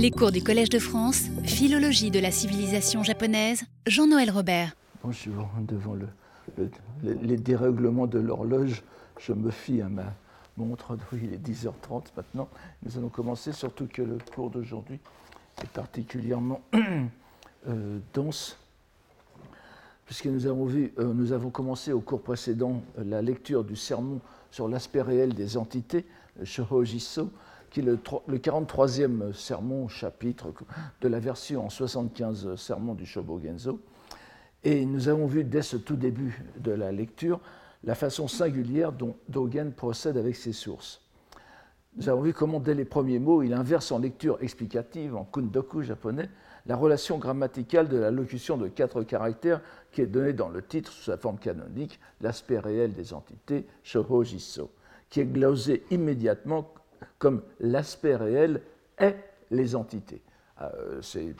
Les cours du Collège de France, Philologie de la civilisation japonaise, Jean-Noël Robert. Bonjour, devant le, les dérèglements de l'horloge, je me fie à ma montre. Oui, il est 10h30 maintenant. Nous allons commencer, surtout que le cours d'aujourd'hui est particulièrement euh, dense, puisque nous avons, vu, euh, nous avons commencé au cours précédent euh, la lecture du sermon sur l'aspect réel des entités, Shohojiso, qui est le, 43e sermon, chapitre de la version en 75 sermons du Shobogenzo. Et nous avons vu dès ce tout début de la lecture la façon singulière dont Dogen procède avec ses sources. Nous avons vu comment, dès les premiers mots, il inverse en lecture explicative, en kundoku japonais, la relation grammaticale de la locution de quatre caractères qui est donnée dans le titre sous sa forme canonique, l'aspect réel des entités, Shohojiso, qui est glosé immédiatement comme l'aspect réel est les entités. Euh, c'est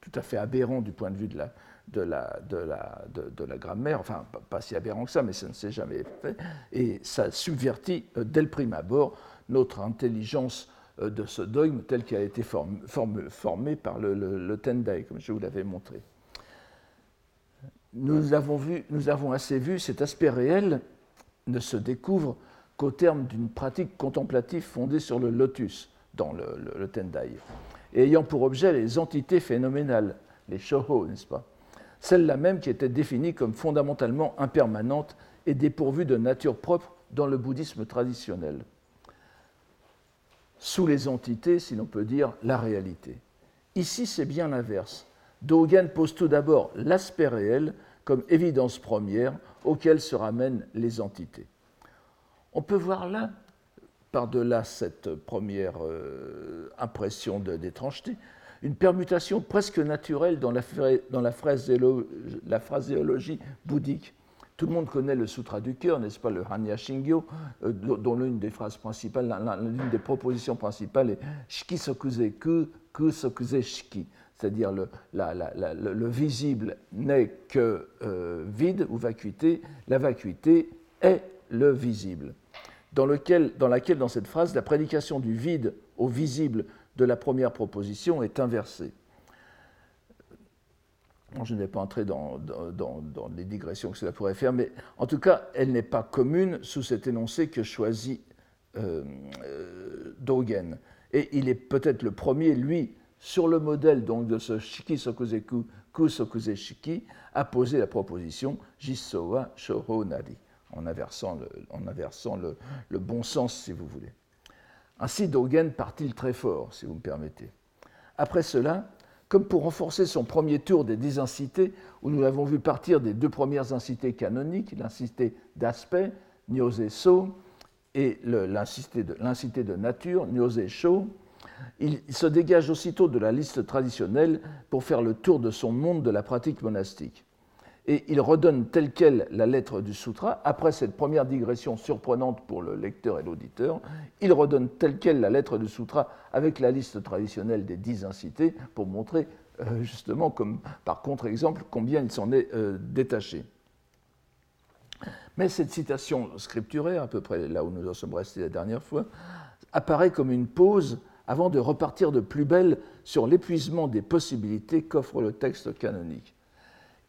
tout à fait aberrant du point de vue de la, de la, de la, de, la grammaire, enfin pas si aberrant que ça, mais ça ne s'est jamais fait, et ça subvertit euh, dès le prime abord notre intelligence euh, de ce dogme tel qu'il a été formé par le, le, Tendai, comme je vous l'avais montré. Nous avons, vu, nous avons assez vu cet aspect réel ne se découvre qu'au terme d'une pratique contemplative fondée sur le lotus dans le, Tendai, et ayant pour objet les entités phénoménales, les shoho, n'est-ce pas? Celle-là même qui était définie comme fondamentalement impermanente et dépourvue de nature propre dans le bouddhisme traditionnel. Sous les entités, si l'on peut dire, la réalité. Ici, c'est bien l'inverse. Dogen pose tout d'abord l'aspect réel comme évidence première auquel se ramènent les entités. On peut voir là, par-delà cette première euh, impression d'étrangeté, une permutation presque naturelle dans la, dans la, phraséologie bouddhique. Tout le monde connaît le Sutra du cœur, n'est-ce pas, le Hanya Shingyo, euh, dont l'une des phrases principales, l'une des propositions principales est Shiki Sokuze Ku, Ku Sokuze Shiki, c'est-à-dire le, le, visible n'est que euh, vide ou vacuité, la vacuité est le visible. Dans, laquelle, dans cette phrase, la prédication du vide au visible de la première proposition est inversée. Je ne vais pas entrer dans, les digressions que cela pourrait faire, mais en tout cas, elle n'est pas commune sous cet énoncé que choisit euh, euh, Dogen. Et il est peut-être le premier, lui, sur le modèle donc de ce Shiki Sokuzeku Ku Sokuze Shiki, à poser la proposition Jisowa Shoho Nari, en inversant, le, bon sens, si vous voulez. Ainsi, Dogen part-il très fort, si vous me permettez. Après cela, comme pour renforcer son premier tour des dix incités, où nous l'avons vu partir des deux premières incités canoniques, l'incité d'aspect, Nyose So, et l'incité de, de, nature, Nyose Sho, il se dégage aussitôt de la liste traditionnelle pour faire le tour de son monde de la pratique monastique et il redonne telle quelle la lettre du sutra. Après cette première digression surprenante pour le lecteur et l'auditeur, il redonne telle quelle la lettre du sutra avec la liste traditionnelle des dix incités pour montrer euh, justement, par contre-exemple, combien il s'en est euh, détaché. Mais cette citation scripturaire, à peu près là où nous en sommes restés la dernière fois, apparaît comme une pause avant de repartir de plus belle sur l'épuisement des possibilités qu'offre le texte canonique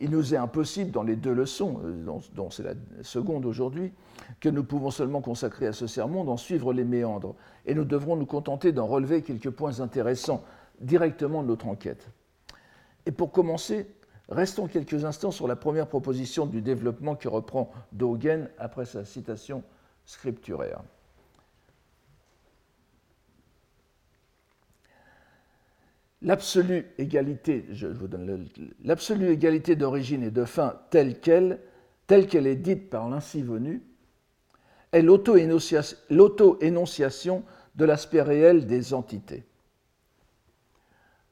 il nous est impossible, dans les deux leçons, euh, dont, c'est la seconde aujourd'hui, que nous pouvons seulement consacrer à ce sermon, d'en suivre les méandres. Et nous devrons nous contenter d'en relever quelques points intéressants directement de notre enquête. Et pour commencer, restons quelques instants sur la première proposition du développement que reprend Dogen après sa citation scripturaire. L'absolue égalité, d'origine et de fin telle qu'elle, telle qu'elle est dite par l'ainsi venu, est l'auto-énonciation de l'aspect réel des entités.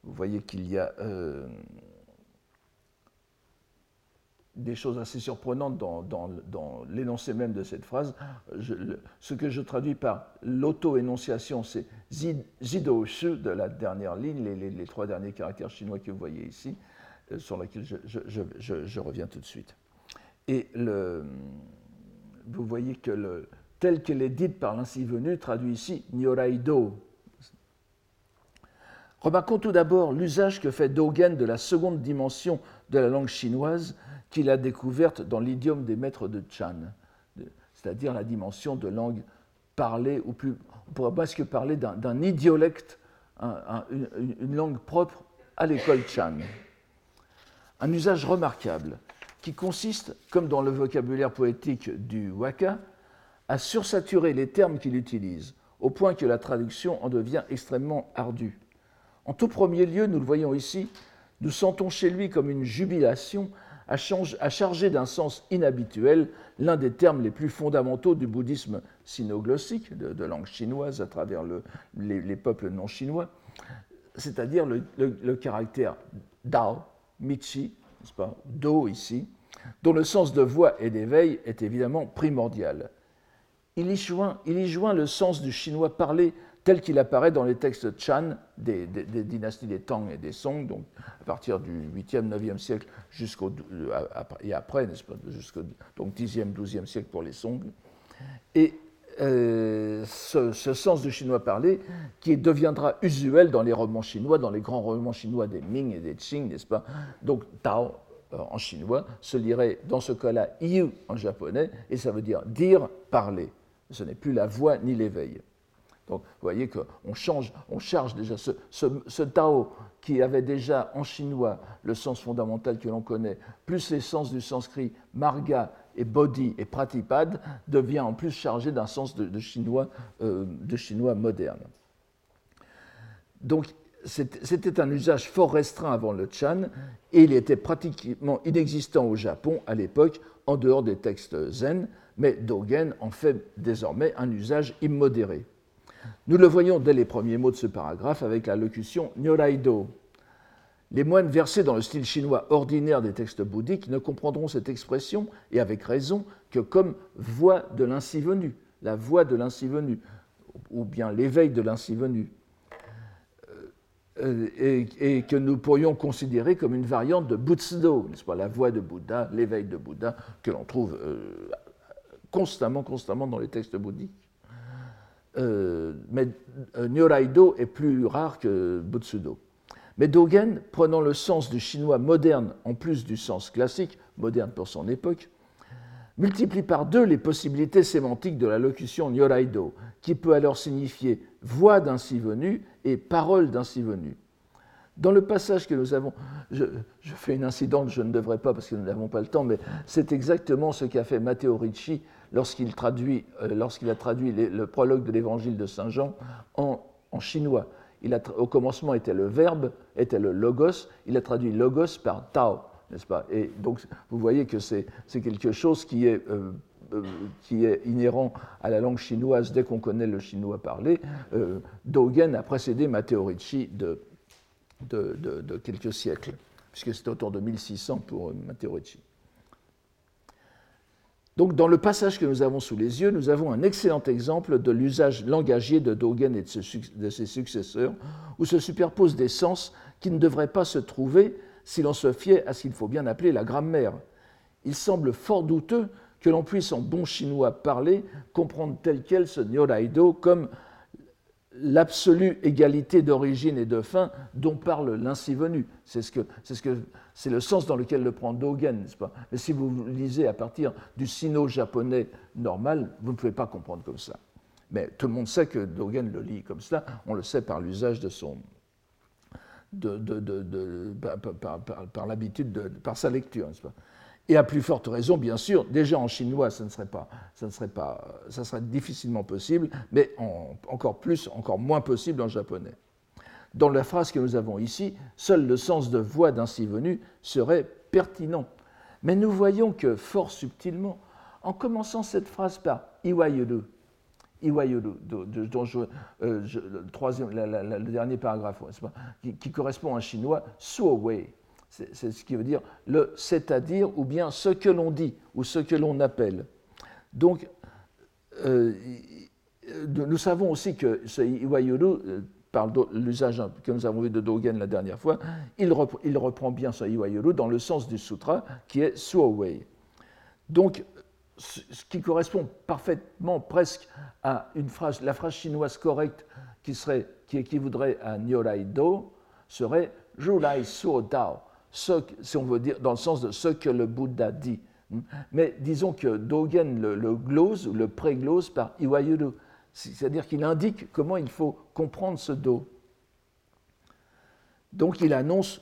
Vous voyez qu'il y a euh, des choses assez surprenantes dans, l'énoncé même de cette phrase. ce que je traduis par l'auto-énonciation, c'est zido shu de la dernière ligne, les, trois derniers caractères chinois que vous voyez ici, euh, sur lesquels je, reviens tout de suite. Et vous voyez que tel qu'elle est dite par l'ainsi venu traduit ici Nyoraido. Remarquons tout d'abord l'usage que fait Dogen de la seconde dimension de la langue chinoise qu'il a découverte dans l'idiome des maîtres de Chan, c'est-à-dire la dimension de langue parlée, ou plus, on pourrait presque parler d'un idiolecte, une, langue propre à l'école Chan. Un usage remarquable qui consiste, comme dans le vocabulaire poétique du Waka, à sursaturer les termes qu'il utilise, au point que la traduction en devient extrêmement ardue. En tout premier lieu, nous le voyons ici, nous sentons chez lui comme une jubilation à, charger d'un sens inhabituel l'un des termes les plus fondamentaux du bouddhisme sinoglossique, de, langue chinoise à travers les, peuples non chinois, c'est-à-dire le, caractère Dao, Michi, n'est-ce pas, Do ici, dont le sens de voix et d'éveil est évidemment primordial. Il y joint le sens du chinois parlé tel qu'il apparaît dans les textes Chan des, dynasties des Tang et des Song, donc à partir du 8e, 9e siècle euh, et après, n'est-ce pas, jusqu'au donc 10e, 12e siècle pour les Song. Et euh, ce, sens du chinois parlé qui deviendra usuel dans les romans chinois, dans les grands romans chinois des Ming et des Qing, n'est-ce pas Donc Tao euh, en chinois se lirait dans ce cas-là Yu en japonais, et ça veut dire dire, parler. Ce n'est plus la voix ni l'éveil. Donc vous voyez qu'on on charge déjà ce, Tao qui avait déjà en chinois le sens fondamental que l'on connaît, plus les sens du sanskrit marga et bodhi et pratipad, devient en plus chargé d'un sens de, chinois, euh, de chinois moderne. Donc c'était un usage fort restreint avant le Chan et il était pratiquement inexistant au Japon à l'époque en dehors des textes zen, mais Dogen en fait désormais un usage immodéré. Nous le voyons dès les premiers mots de ce paragraphe avec la locution Nyoraido. Les moines versés dans le style chinois ordinaire des textes bouddhiques ne comprendront cette expression, et avec raison, que comme voix de l'ainsi venu, la voix de l'ainsi venu, ou bien l'éveil de l'ainsi venu, euh, et, que nous pourrions considérer comme une variante de Butsudo, n'est-ce pas, la voix de Bouddha, l'éveil de Bouddha, que l'on trouve euh, constamment, constamment dans les textes bouddhiques. Euh, mais euh, Nyoraido est plus rare que Butsudo. Mais Dogen, prenant le sens du chinois moderne en plus du sens classique, moderne pour son époque, multiplie par deux les possibilités sémantiques de la locution Nyoraido, qui peut alors signifier voix d'ainsi venu et parole d'ainsi venu. Dans le passage que nous avons, je, fais une incidente, je ne devrais pas parce que nous n'avons pas le temps, mais c'est exactement ce qu'a fait Matteo Ricci lorsqu'il euh, lorsqu'il a traduit le prologue de l'évangile de Saint Jean en, chinois. Il a, au commencement était le verbe, était le logos, il a traduit logos par tao, n'est-ce pas? Et donc vous voyez que c'est quelque chose qui est, euh, euh, qui est inhérent à la langue chinoise dès qu'on connaît le chinois parlé. Dogen a précédé Matteo Ricci de quelques siècles, puisque c'est autour de 1600 pour Matteo Ricci. Donc, dans le passage que nous avons sous les yeux, nous avons un excellent exemple de l'usage langagier de Dogen et de ses successeurs, où se superposent des sens qui ne devraient pas se trouver si l'on se fiait à ce qu'il faut bien appeler la grammaire. Il semble fort douteux que l'on puisse en bon chinois parler, comprendre tel quel ce Nyoraido comme l'absolue égalité d'origine et de fin dont parle l'ainsi venu. C'est ce que, ce que, le sens dans lequel le prend Dogen, n'est-ce pas? Mais si vous lisez à partir du sino-japonais normal, vous ne pouvez pas comprendre comme ça. Mais tout le monde sait que Dogen le lit comme cela. On le sait par l'usage de son, de, par, par l'habitude, par sa lecture, n'est-ce pas? Et à plus forte raison, bien sûr, déjà en chinois, ça ne serait pas, ça ne serait pas, ça serait difficilement possible, mais encore plus, encore moins possible en japonais. Dans la phrase que nous avons ici, seul le sens de voix d'ainsi venu serait pertinent. Mais nous voyons que, fort subtilement, en commençant cette phrase par iwayuru, iwayuru, dont euh, le, dernier paragraphe, qui, qui, correspond en chinois, suowei, c'est ce qui veut dire le c'est-à-dire ou bien ce que l'on dit ou ce que l'on appelle. Donc, euh, nous savons aussi que ce Iwayuru, euh, par l'usage que nous avons vu de Dogen la dernière fois, il, reprend, bien ce Iwayuru dans le sens du sutra qui est Suowei. Donc, ce qui correspond parfaitement presque à une phrase, la phrase chinoise correcte qui, serait, qui équivaudrait à Nyoraido, serait Julai Suo Dao, si on veut dire dans le sens de ce que le Bouddha dit. Mais disons que Dogen le, glose ou le préglose par Iwayuru, c'est-à-dire qu'il indique comment il faut comprendre ce Do. Donc il annonce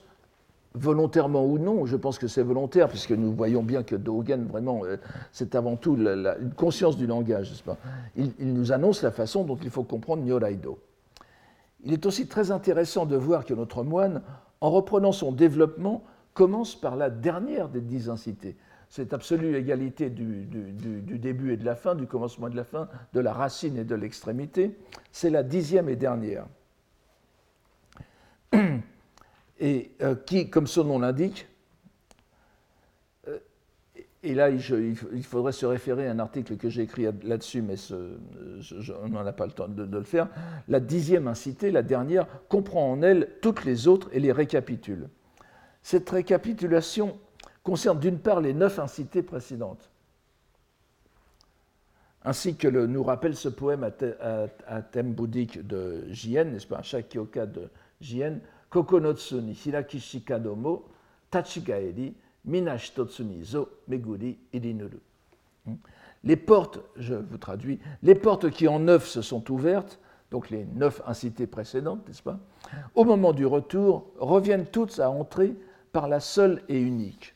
volontairement ou non, je pense que c'est volontaire, puisque nous voyons bien que Dogen, vraiment, euh, c'est avant tout une conscience du langage, n'est-ce pas? Il, nous annonce la façon dont il faut comprendre Nyoraido. Il est aussi très intéressant de voir que notre moine, en reprenant son développement, commence par la dernière des dix incités. Cette absolue égalité du, début et de la fin, du commencement et de la fin, de la racine et de l'extrémité, c'est la dixième et dernière. et euh, qui, comme son nom l'indique, et là il, faudrait se référer à un article que j'ai écrit là-dessus, mais on n'en a pas le temps de, le faire, la dixième incité, la dernière, comprend en elle toutes les autres et les récapitule. Cette récapitulation concerne d'une part les neuf incités précédentes, ainsi que nous rappelle ce poème à, thème bouddhique de Jien, n'est-ce pas, un Shakyoka de Jien, Kokonotsu ni hirakishika domo tachigaeri minashitotsu zo meguri irinuru. Hmm. Les portes, je vous traduis, les portes qui en neuf se sont ouvertes, donc les neuf incités précédentes, n'est-ce pas, au moment du retour, reviennent toutes à entrer par la seule et unique,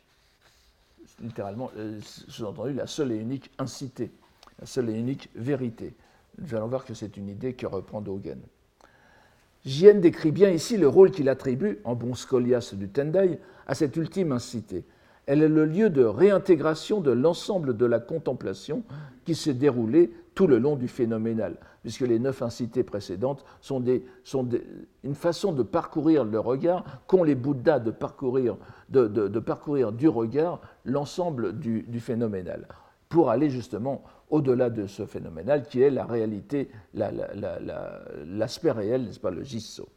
littéralement, euh, sous-entendu, la seule et unique incité, la seule et unique vérité. Nous allons voir que c'est une idée que reprend Dogen. Jien décrit bien ici le rôle qu'il attribue, en bon scolias du Tendai, à cette ultime incité. Elle est le lieu de réintégration de l'ensemble de la contemplation qui s'est déroulée tout le long du phénoménal, puisque les neuf incités précédentes sont, une façon de parcourir le regard qu'ont les Bouddhas de parcourir, du regard l'ensemble du, du phénoménal, pour aller justement au-delà de ce phénoménal qui est la réalité, l'aspect réel, n'est-ce pas, le gisso.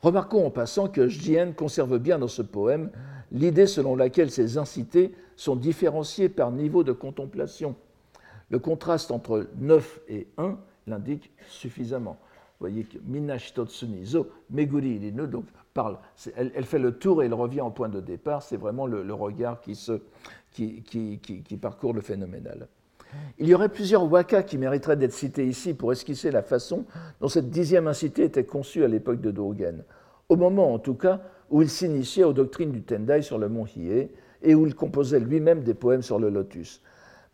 Remarquons en passant que Jien conserve bien dans ce poème l'idée selon laquelle ces incités sont différenciés par niveau de contemplation. Le contraste entre 9 et 1 l'indique suffisamment. Vous voyez que Minashitotsunizo, Meguri Irinu, donc parle, elle, fait le tour et elle revient au point de départ, c'est vraiment le, regard qui, se, qui, qui parcourt le phénoménal. Il y aurait plusieurs wakas qui mériteraient d'être cités ici pour esquisser la façon dont cette dixième incité était conçue à l'époque de Dogen, au moment en tout cas où il s'initiait aux doctrines du Tendai sur le mont Hiei et où il composait lui-même des poèmes sur le lotus.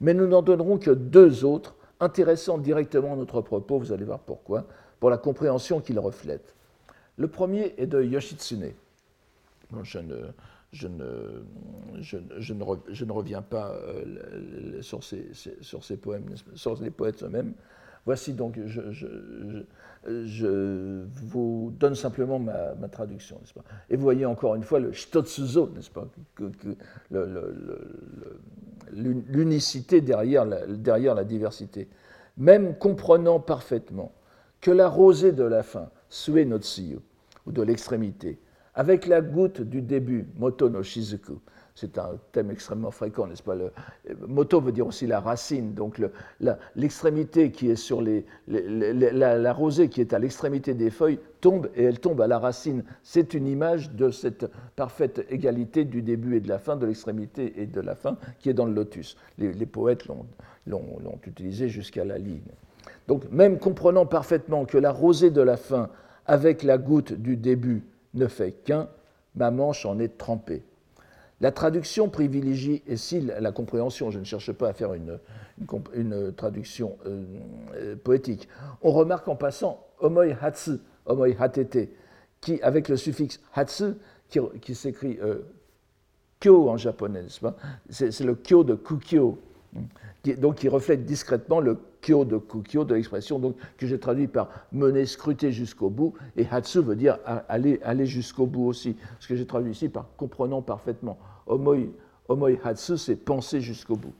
Mais nous n'en donnerons que deux autres, intéressant directement notre propos, vous allez voir pourquoi, pour la compréhension qu'ils reflètent. Le premier est de Yoshitsune. je ne, je ne, je, ne, je ne, reviens pas euh, sur, ces, sur, ces, poèmes, sur les poètes eux-mêmes. Voici donc, je, vous donne simplement ma, traduction, n'est-ce pas? Et vous voyez encore une fois le shitotsuzo, n'est-ce pas? L'unicité derrière la, diversité. Même comprenant parfaitement que la rosée de la fin, sue no ou de l'extrémité, avec la goutte du début, moto no shizuku. C'est un thème extrêmement fréquent, n'est-ce pas le, Moto veut dire aussi la racine, donc l'extrémité qui est sur les, la, rosée qui est à l'extrémité des feuilles tombe et elle tombe à la racine. C'est une image de cette parfaite égalité du début et de la fin, de l'extrémité et de la fin, qui est dans le lotus. Les, poètes l'ont utilisé jusqu'à la ligne. Donc même comprenant parfaitement que la rosée de la fin avec la goutte du début ne fait qu'un, ma manche en est trempée. La traduction privilégie ici la compréhension, je ne cherche pas à faire une, traduction euh, euh, poétique. On remarque en passant omoi hatsu, omoi hatete, qui, avec le suffixe hatsu, qui, s'écrit euh, kyo en japonais, c'est le kyo de kukyo, donc qui reflète discrètement le kyo de kukyo de l'expression que j'ai traduit par mener, scruter jusqu'au bout, et hatsu veut dire aller, aller jusqu'au bout aussi, ce que j'ai traduit ici par comprenant parfaitement. Omoi, omoi hatsu, c'est penser jusqu'au bout.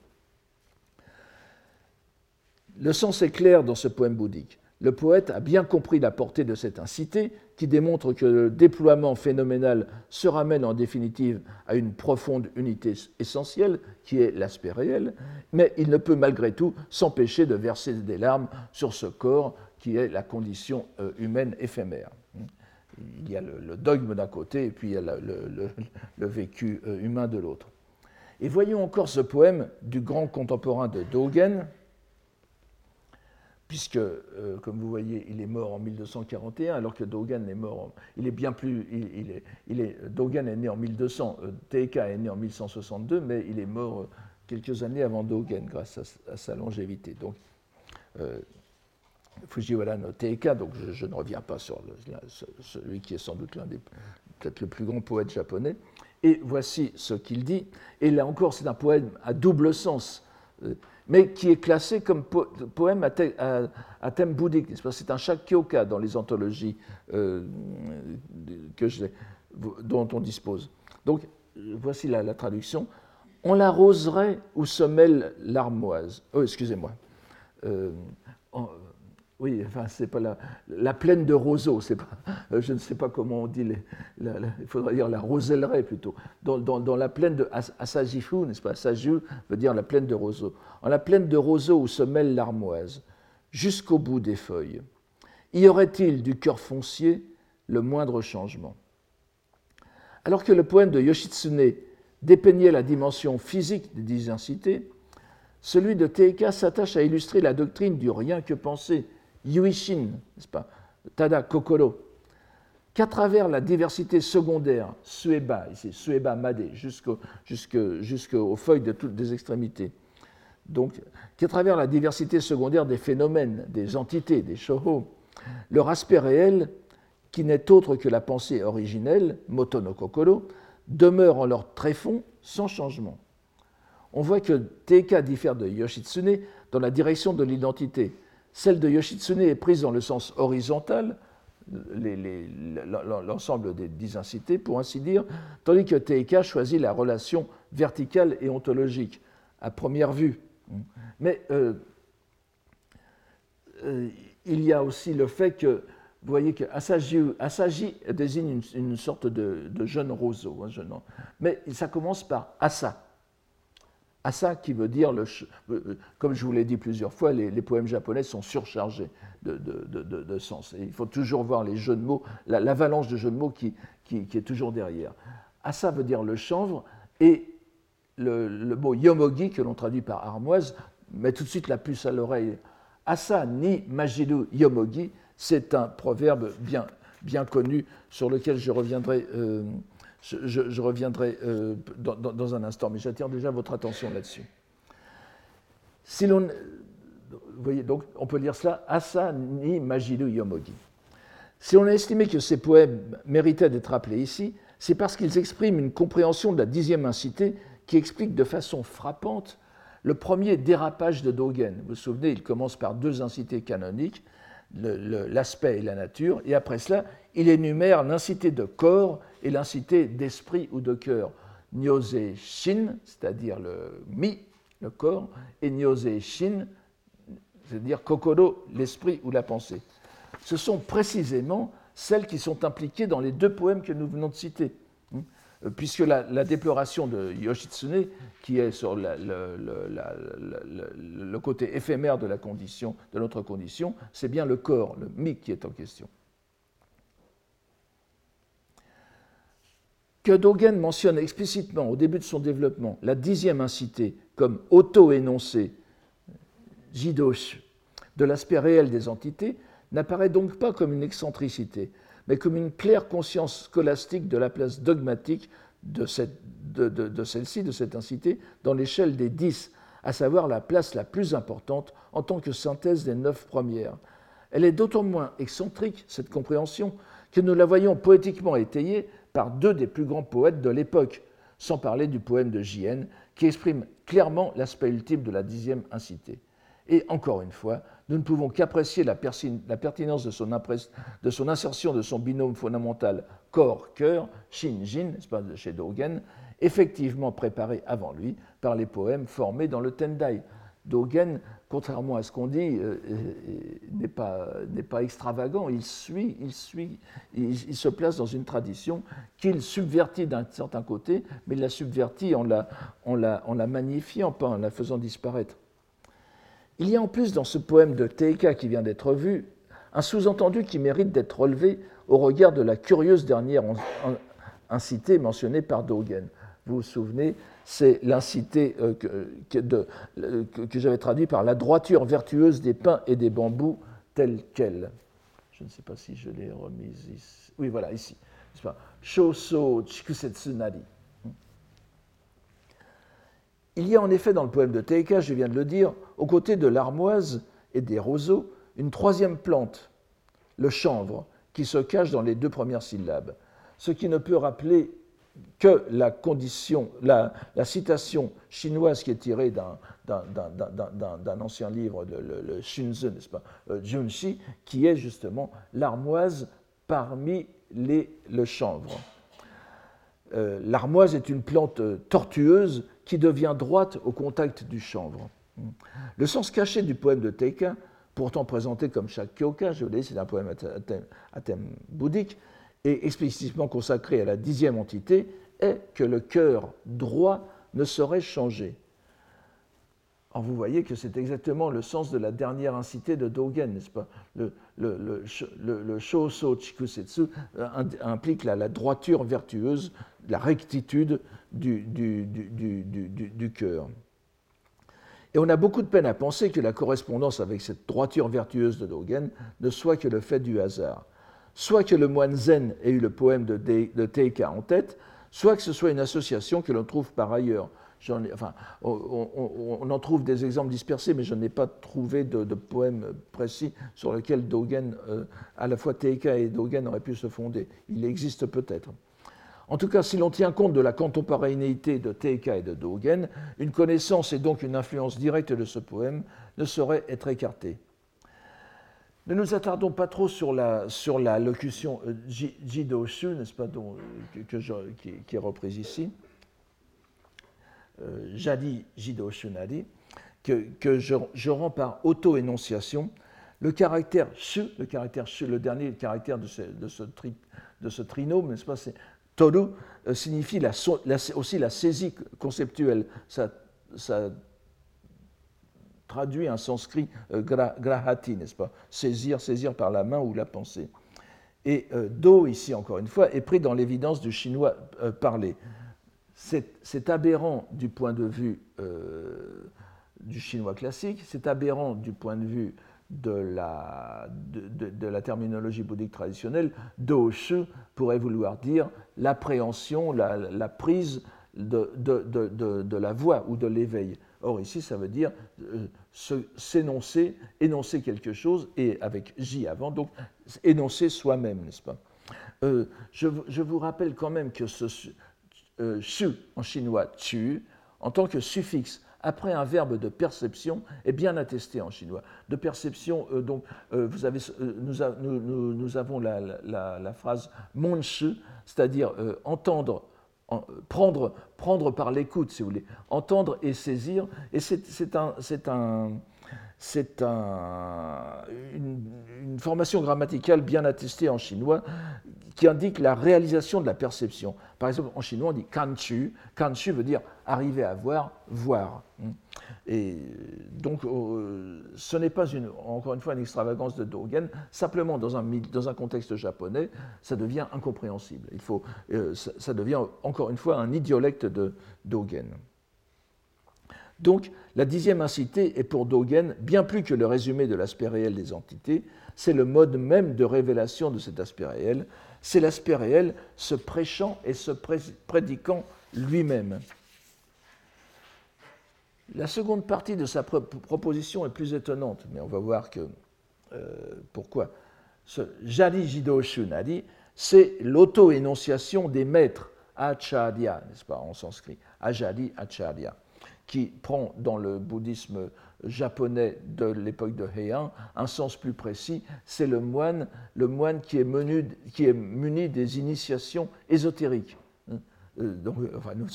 Le sens est clair dans ce poème bouddhique. Le poète a bien compris la portée de cette incité qui démontre que le déploiement phénoménal se ramène en définitive à une profonde unité essentielle qui est l'aspect réel, mais il ne peut malgré tout s'empêcher de verser des larmes sur ce corps qui est la condition euh, humaine éphémère. il y a le, dogme d'un côté et puis il y a le, vécu euh, humain de l'autre. Et voyons encore ce poème du grand contemporain de Dogen, puisque, euh, comme vous voyez, il est mort en 1241, alors que Dogen est mort, il est bien plus, il, est, il est, Dogen est né en 1200, euh, est né en 1162, mais il est mort quelques années avant Dogen grâce à, sa longévité. Donc, Fujiwara no Teika, donc je, ne reviens pas sur celui qui est sans doute l'un des peut-être le plus grand poète japonais. Et voici ce qu'il dit. Et là encore, c'est un poème à double sens, euh, mais qui est classé comme poème à, thème bouddhique. C'est un shakyoka dans les anthologies euh, dont on dispose. Donc, voici la, traduction. On l'arroserait où se mêle l'armoise. Oh, excusez-moi. Euh, oui, enfin, c'est pas la, la, plaine de roseaux, c'est pas, euh, je ne sais pas comment on dit, il faudrait dire la rosellerie plutôt. Dans, la plaine de Asajifu, n'est-ce pas? Asaju veut dire la plaine de roseaux. En la plaine de roseaux où se mêle l'armoise, jusqu'au bout des feuilles, y aurait-il du cœur foncier le moindre changement? Alors que le poème de Yoshitsune dépeignait la dimension physique des diversités, celui de Teika s'attache à illustrer la doctrine du rien que penser Yuishin, n'est-ce pas, Tada Kokoro, qu'à travers la diversité secondaire, Sueba, ici, Sueba Made, jusqu'aux feuilles de toutes les extrémités, donc qu'à travers la diversité secondaire des phénomènes, des entités, des shoho, leur aspect réel, qui n'est autre que la pensée originelle, Motono Kokoro, demeure en leur tréfonds sans changement. On voit que Teika diffère de Yoshitsune dans la direction de l'identité, celle de Yoshitsune est prise dans le sens horizontal, l'ensemble des dix incités, pour ainsi dire, tandis que Teika choisit la relation verticale et ontologique, à première vue. Mais euh, euh, il y a aussi le fait que, vous voyez que Asaji, désigne une, sorte de, jeune roseau, jeune, mais ça commence par Asa, Asa qui veut dire, le, euh, euh, comme je vous l'ai dit plusieurs fois, les, poèmes japonais sont surchargés de, sens. Et il faut toujours voir les jeux de mots, l'avalanche de jeux de mots qui, est toujours derrière. Asa veut dire le chanvre, et le, mot yomogi, que l'on traduit par armoise, met tout de suite la puce à l'oreille. Asa ni majiru yomogi, c'est un proverbe bien, bien connu sur lequel je reviendrai. Euh, je, reviendrai euh, dans, un instant, mais j'attire déjà votre attention là-dessus. Si l'on, vous voyez, donc on peut lire cela, Asa ni Majiru Yomogi. Si on a estimé que ces poèmes méritaient d'être appelés ici, c'est parce qu'ils expriment une compréhension de la dixième incité qui explique de façon frappante le premier dérapage de Dogen. Vous vous souvenez, il commence par deux incités canoniques, l'aspect et la nature, et après cela, il énumère l'incité de corps et l'incité d'esprit ou de cœur. Nyose Shin, c'est-à-dire le mi, le corps, et Nyose Shin, c'est-à-dire Kokoro, l'esprit ou la pensée. Ce sont précisément celles qui sont impliquées dans les deux poèmes que nous venons de citer. Hmm. Puisque la, déploration de Yoshitsune, qui est sur le, le, côté éphémère de la condition, de notre condition, c'est bien le corps, le mi qui est en question. Que Dogen mentionne explicitement au début de son développement la dixième incité comme auto-énoncé, jidosh, de l'aspect réel des entités, n'apparaît donc pas comme une excentricité, mais comme une claire conscience scolastique de la place dogmatique de, de celle-ci, de cette incité, dans l'échelle des dix, à savoir la place la plus importante en tant que synthèse des neuf premières. Elle est d'autant moins excentrique, cette compréhension, que nous la voyons poétiquement étayée par deux des plus grands poètes de l'époque, sans parler du poème de J.N., qui exprime clairement l'aspect ultime de la dixième incité. Et encore une fois, nous ne pouvons qu'apprécier la, pertinence de son, de son, insertion de son binôme fondamental corps-cœur, Shin-Jin, chez Dogen, effectivement préparé avant lui par les poèmes formés dans le Tendai. Dogen contrairement à ce qu'on dit, euh, euh, n'est pas, extravagant. Il suit, il suit, il, se place dans une tradition qu'il subvertit d'un certain côté, mais il la subvertit en la, en la, en la magnifiant, pas en la faisant disparaître. Il y a en plus dans ce poème de Teika qui vient d'être vu un sous-entendu qui mérite d'être relevé au regard de la curieuse dernière incité mentionnée par Dogen. Vous vous souvenez, c'est l'incité euh, que, j'avais traduit par la droiture vertueuse des pins et des bambous telle qu'elle. Je ne sais pas si je l'ai remise ici. Oui, voilà, ici. Shoso Chikusetsu Nari. Il y a en effet dans le poème de Teika, je viens de le dire, aux côtés de l'armoise et des roseaux, une troisième plante, le chanvre, qui se cache dans les deux premières syllabes, ce qui ne peut rappeler que la condition, la, citation chinoise qui est tirée d'un ancien livre, de, le, le n'est-ce pas, euh, Junshi, qui est justement l'armoise parmi les, le chanvre. Euh, l'armoise est une plante tortueuse qui devient droite au contact du chanvre. Le sens caché du poème de Teika, pourtant présenté comme Shakyoka, je l'ai, c'est un poème à thème, bouddhique, et explicitement consacré à la dixième entité, est que le cœur droit ne saurait changer. Vous voyez que c'est exactement le sens de la dernière incité de Dogen, n'est-ce pas? Le, le, euh, implique la, droiture vertueuse, la rectitude du, du cœur. Et on a beaucoup de peine à penser que la correspondance avec cette droiture vertueuse de Dogen ne soit que le fait du hasard. Soit que le moine zen ait eu le poème de, Teika en tête, soit que ce soit une association que l'on trouve par ailleurs enfin, on, en trouve des exemples dispersés, mais je n'ai pas trouvé de, poème précis sur lequel Dogen, euh, à la fois Teika et Dogen auraient pu se fonder. Il existe peut-être. En tout cas, si l'on tient compte de la contemporanéité de Teika et de Dogen, une connaissance et donc une influence directe de ce poème ne saurait être écartée. Ne nous attardons pas trop sur la, locution euh, Jidoshu, n'est-ce pas, qui est reprise ici. Euh, Jadi Jido Shunari, que, que je, rends par auto-énonciation, le caractère le dernier caractère de ce, trinôme, n'est-ce pas, c'est toru, euh, signifie aussi la saisie conceptuelle. Traduit un sanskrit euh, grahati, n'est-ce pas? Saisir, saisir par la main ou la pensée. Et do, ici encore une fois, est pris dans l'évidence du chinois parlé c'est aberrant du point de vue euh, du chinois classique, c'est aberrant du point de vue de la, terminologie bouddhique traditionnelle. Doshu pourrait vouloir dire l'appréhension, la, prise de, de, la voix ou de l'éveil. Or, ici, ça veut dire euh, s'énoncer, énoncer quelque chose, et avec J avant, donc énoncer soi-même, n'est-ce pas? Euh, je, vous rappelle quand même que ce, euh, en chinois tu en tant que suffixe après un verbe de perception est bien attesté en chinois. De perception, euh, donc, nous, avons la, la, la phrase mon c'est-à-dire entendre, prendre, prendre par l'écoute, si vous voulez, entendre et saisir. Et c'est un, un, c'est un, une, formation grammaticale bien attestée en chinois qui indique la réalisation de la perception. Par exemple, en chinois, on dit kanchu. Kanchu veut dire arriver à voir, voir. Et donc, euh, ce n'est pas, une, encore une fois, une extravagance de Dogen. Simplement, dans un, dans un contexte japonais, ça devient incompréhensible. Il faut, euh, ça, devient, encore une fois, un idiolecte de Dogen. Donc, la dixième incité est pour Dogen bien plus que le résumé de l'aspect réel des entités, c'est le mode même de révélation de cet aspect réel, c'est l'aspect réel se prêchant et se prédiquant lui-même. La seconde partie de sa proposition est plus étonnante, mais on va voir que, euh, pourquoi. Ce Jari Jido c'est l'auto-énonciation des maîtres, Acharya, n'est-ce pas, en sanskrit, Ajari Acharya qui prend dans le bouddhisme japonais de l'époque de Heian un sens plus précis, c'est le moine, le moine qui est, muni des initiations ésotériques. Euh, donc, enfin, nous,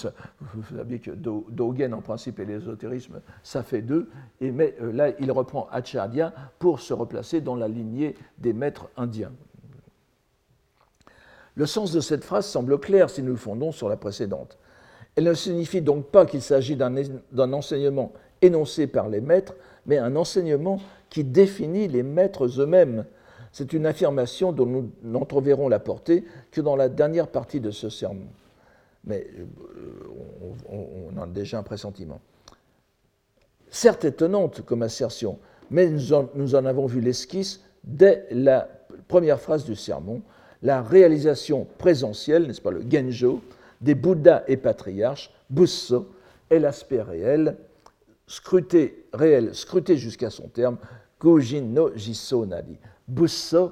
vous savez que Dogen, en principe, et l'ésotérisme, ça fait deux. Et mais euh, là, il reprend Acharya pour se replacer dans la lignée des maîtres indiens. Le sens de cette phrase semble clair si nous le fondons sur la précédente. Elle ne signifie donc pas qu'il s'agit d'un enseignement énoncé par les maîtres, mais un enseignement qui définit les maîtres eux-mêmes. C'est une affirmation dont nous n'entreverrons la portée que dans la dernière partie de ce sermon. Mais euh, on, a déjà un pressentiment. Certes étonnante comme assertion, mais nous en, nous en avons vu l'esquisse dès la première phrase du sermon, la réalisation présentielle, n'est-ce pas, le genjo, des Bouddhas et patriarches, Busso, est l'aspect réel, scruté, réel, scruté jusqu'à son terme, Gojin no Jiso Nadi. Busso,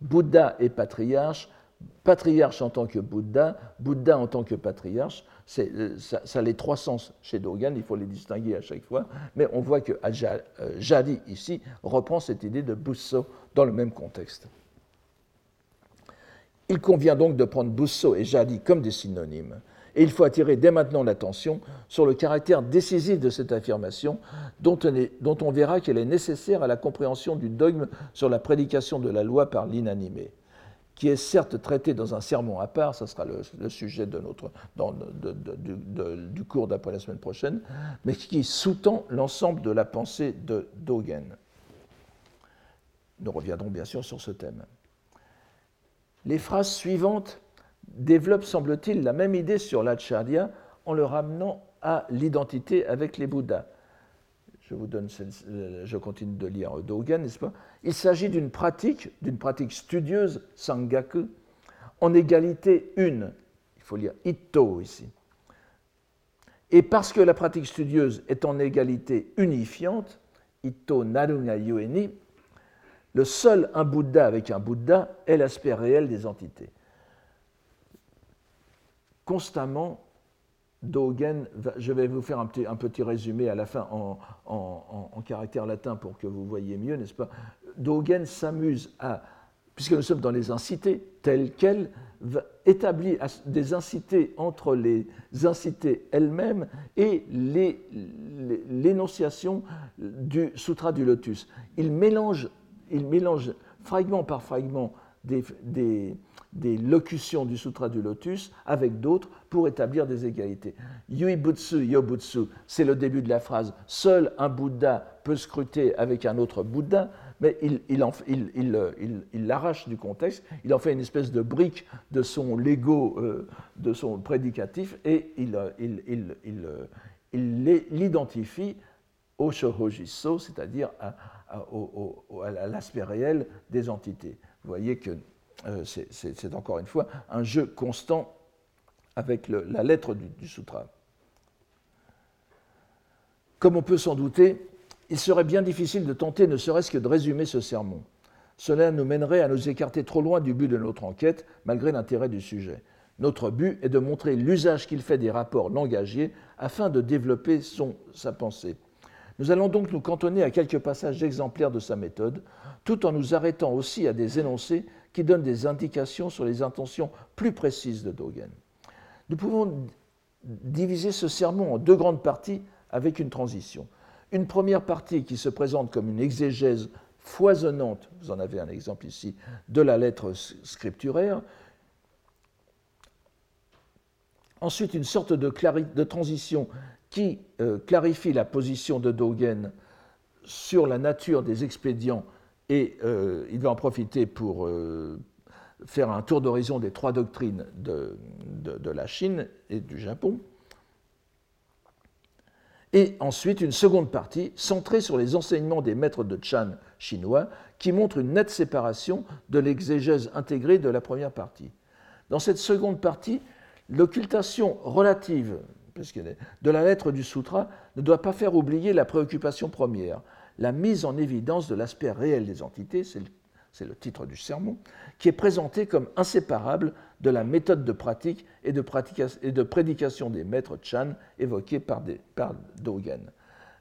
Bouddha et patriarche, patriarche en tant que Bouddha, Bouddha en tant que patriarche, euh, ça, a les trois sens chez Dogen, il faut les distinguer à chaque fois, mais on voit que euh, Jadi ici reprend cette idée de Busso dans le même contexte. Il convient donc de prendre Busso et Jadi comme des synonymes. Et il faut attirer dès maintenant l'attention sur le caractère décisif de cette affirmation, dont on, verra qu'elle est nécessaire à la compréhension du dogme sur la prédication de la loi par l'inanimé, qui est certes traité dans un sermon à part, ce sera le, sujet du cours d'après la semaine prochaine, mais qui sous-tend l'ensemble de la pensée de Dogen. Nous reviendrons bien sûr sur ce thème. Les phrases suivantes développent, semble-t-il, la même idée sur l'acharya en le ramenant à l'identité avec les Bouddhas. Je je continue de lire Dogen, n'est-ce pas? Il s'agit d'une pratique, d'une pratique studieuse, sangaku, en égalité une. Il faut lire ito ici. Et parce que la pratique studieuse est en égalité unifiante, ito narunga yueni, le seul un Bouddha avec un Bouddha est l'aspect réel des entités. Constamment, Dogen, je vais vous faire un petit, résumé à la fin en, en, caractère latin pour que vous voyez mieux, n'est-ce pas? Dogen s'amuse à, puisque nous sommes dans les incités telles quelles, établir des incités entre les incités elles-mêmes et l'énonciation du Sutra du Lotus. Il mélange il mélange fragment par fragment des, locutions du Sutra du Lotus avec d'autres pour établir des égalités. Yuibutsu, Yobutsu, c'est le début de la phrase. Seul un Bouddha peut scruter avec un autre Bouddha, mais il, l'arrache du contexte, il en fait une espèce de brique de son Lego, euh, de son prédicatif, et il, l'identifie au Shohojiso, c'est-à-dire à, à, l'aspect réel des entités. Vous voyez que euh, c'est encore une fois un jeu constant avec la lettre du, du, sutra. Comme on peut s'en douter, il serait bien difficile de tenter ne serait-ce que de résumer ce sermon. Cela nous mènerait à nous écarter trop loin du but de notre enquête, malgré l'intérêt du sujet. Notre but est de montrer l'usage qu'il fait des rapports langagiers afin de développer son, sa pensée. Nous allons donc nous cantonner à quelques passages exemplaires de sa méthode, tout en nous arrêtant aussi à des énoncés qui donnent des indications sur les intentions plus précises de Dogen. Nous pouvons diviser ce sermon en deux grandes parties avec une transition. Une première partie qui se présente comme une exégèse foisonnante, vous en avez un exemple ici, de la lettre scripturaire. Ensuite, une sorte de, de transition qui euh, clarifie la position de Dogen sur la nature des expédients et euh, il va en profiter pour euh, faire un tour d'horizon des trois doctrines de, de, la Chine et du Japon. Et ensuite, une seconde partie centrée sur les enseignements des maîtres de Chan chinois qui montre une nette séparation de l'exégèse intégrée de la première partie. Dans cette seconde partie, l'occultation relative de la lettre du sutra ne doit pas faire oublier la préoccupation première, la mise en évidence de l'aspect réel des entités, c'est le, titre du sermon, qui est présenté comme inséparable de la méthode de pratique et de, prédication des maîtres Chan évoqués par, par Dogen.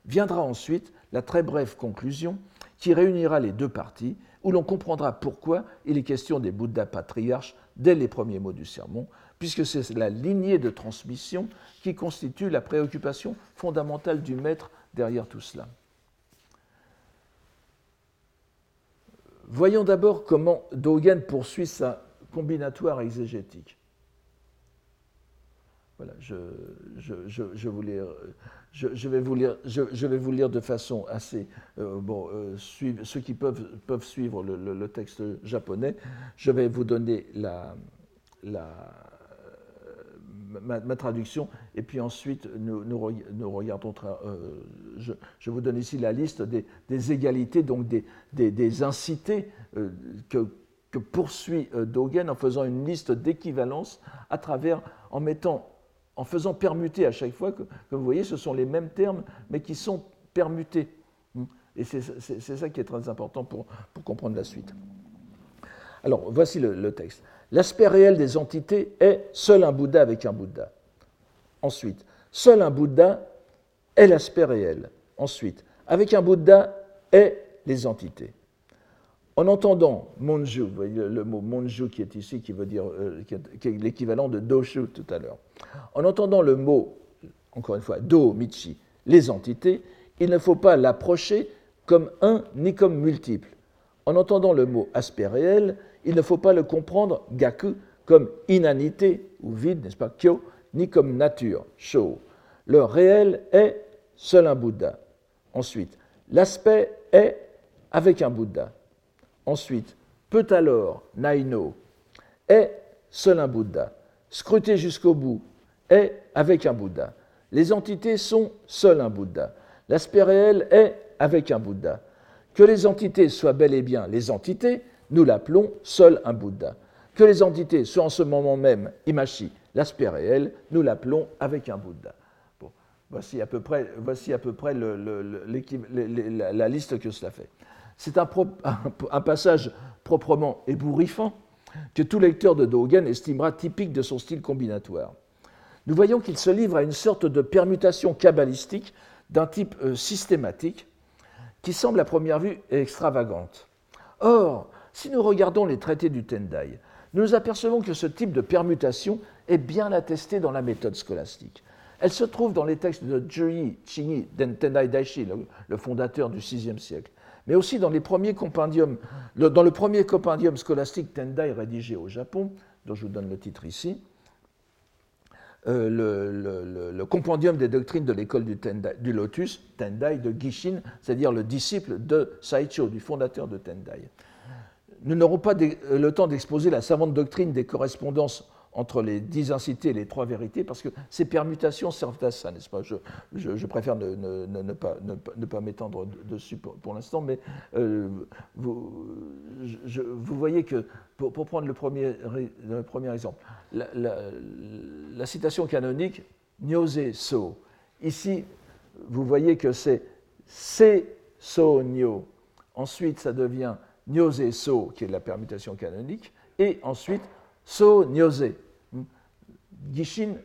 Viendra ensuite la très brève conclusion qui réunira les deux parties, où l'on comprendra pourquoi il est question des Bouddhas patriarches dès les premiers mots du sermon, puisque c'est la lignée de transmission qui constitue la préoccupation fondamentale du maître derrière tout cela. Voyons d'abord comment Dogen poursuit sa combinatoire exégétique. Voilà, je, vais vous lire, de façon assez. bon, ceux qui peuvent, suivre le, texte japonais, je vais vous donner la, ma, traduction, et puis ensuite nous, regardons. Euh, je, vous donne ici la liste des, égalités, donc des, des, incités euh, que, que, poursuit euh, en faisant une liste d'équivalence à travers, en mettant, en faisant permuter à chaque fois, que, vous voyez, ce sont les mêmes termes, mais qui sont permutés. Et c'est ça qui est très important pour, pour comprendre la suite. Alors, voici le texte. L'aspect réel des entités est seul un Bouddha avec un Bouddha. Ensuite, seul un Bouddha est l'aspect réel. Ensuite, avec un Bouddha est les entités. En entendant Monju, le mot Monju qui est ici, qui veut dire euh, l'équivalent de Doshu tout à l'heure. En entendant le mot, encore une fois, Do, Michi, les entités, il ne faut pas l'approcher comme un ni comme multiple. En entendant le mot aspect réel, il ne faut pas le comprendre, gaku, comme inanité ou vide, n'est-ce pas, kyo, ni comme nature, sho. Le réel est seul un Bouddha. Ensuite, l'aspect est avec un Bouddha. Ensuite, peut alors, naino, est seul un Bouddha. Scruter jusqu'au bout est avec un Bouddha. Les entités sont seul un Bouddha. L'aspect réel est avec un Bouddha. Que les entités soient bel et bien les entités, nous l'appelons seul un Bouddha. Que les entités soient en ce moment même imachi, l'aspect réel, nous l'appelons avec un Bouddha. voici à peu près, voici à peu près la, liste que cela fait. C'est un, passage proprement ébouriffant que tout lecteur de Dogen estimera typique de son style combinatoire. Nous voyons qu'il se livre à une sorte de permutation kabbalistique d'un type euh, systématique qui semble à première vue extravagante. Or, si nous regardons les traités du Tendai, nous nous apercevons que ce type de permutation est bien attesté dans la méthode scolastique. Elle se trouve dans les textes de Juyi Chingi Tendai Daishi, le, fondateur du VIe siècle, mais aussi dans, les le premier compendium scolastique Tendai rédigé au Japon, dont je vous donne le titre ici, euh, le, compendium des doctrines de l'école du, du, Lotus, Tendai, de Gishin, c'est-à-dire le disciple de Saicho, du fondateur de Tendai nous n'aurons pas euh, le temps d'exposer la savante doctrine des correspondances entre les dix incités et les trois vérités, parce que ces permutations servent à ça, n'est-ce pas? Je, préfère ne, pas, m'étendre dessus pour, l'instant, mais euh, vous, voyez que, pour, prendre le premier, le premier exemple, la, citation canonique, Nyose So, ici, vous voyez que c'est Se So Nyo, ensuite ça devient Nyose So, qui est la permutation canonique, et ensuite So Nyose. Gishin,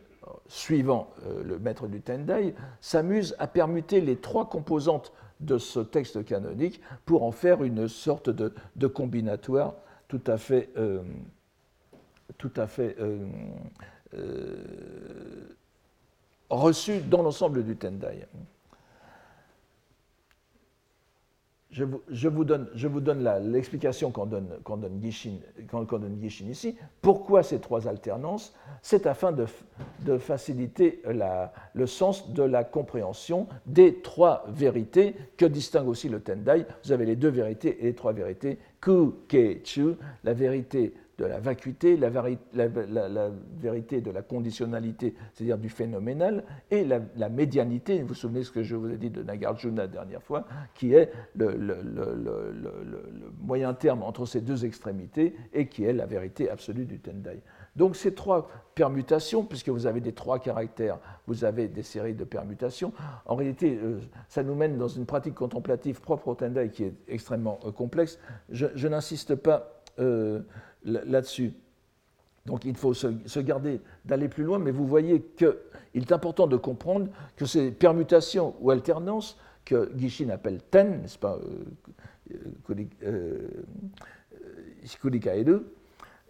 suivant euh, le maître du Tendai, s'amuse à permuter les trois composantes de ce texte canonique pour en faire une sorte de, combinatoire tout à fait, euh, tout à fait euh, reçu dans l'ensemble du Tendai. Je vous, donne, l'explication qu'on donne, donne, Gishin, ici. Pourquoi ces trois alternances? C'est afin de, faciliter le sens de la compréhension des trois vérités que distingue aussi le Tendai. Vous avez les deux vérités et les trois vérités. Ku, Ke, Chu, la vérité de la vacuité, la, vérité de la conditionnalité, c'est-à-dire du phénoménal, et la, médianité, vous vous souvenez ce que je vous ai dit de Nagarjuna la dernière fois, qui est le, moyen terme entre ces deux extrémités et qui est la vérité absolue du Tendai. Donc ces trois permutations, puisque vous avez des trois caractères, vous avez des séries de permutations, en réalité, euh, ça nous mène dans une pratique contemplative propre au Tendai qui est extrêmement euh, complexe. Je, n'insiste pas euh, là-dessus. Donc il faut se, garder d'aller plus loin, mais vous voyez qu'il est important de comprendre que ces permutations ou alternances que Gishin appelle ten, n'est-ce pas, euh, euh, euh,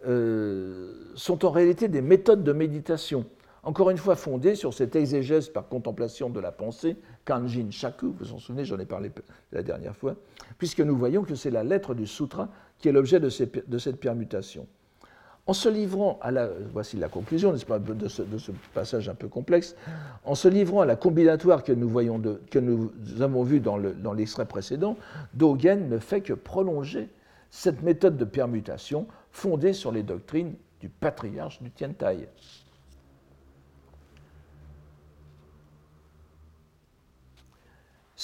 euh, sont en réalité des méthodes de méditation, encore une fois fondées sur cette exégèse par contemplation de la pensée, Kanjin Shaku, vous vous en souvenez, j'en ai parlé la dernière fois, puisque nous voyons que c'est la lettre du sutra qui est l'objet de, cette permutation. En se livrant à la, voici la conclusion n'est-ce pas, de, ce, passage un peu complexe, en se livrant à la combinatoire que nous, de, avons vu dans l'extrait précédent, Dogen ne fait que prolonger cette méthode de permutation fondée sur les doctrines du patriarche du Tiantai.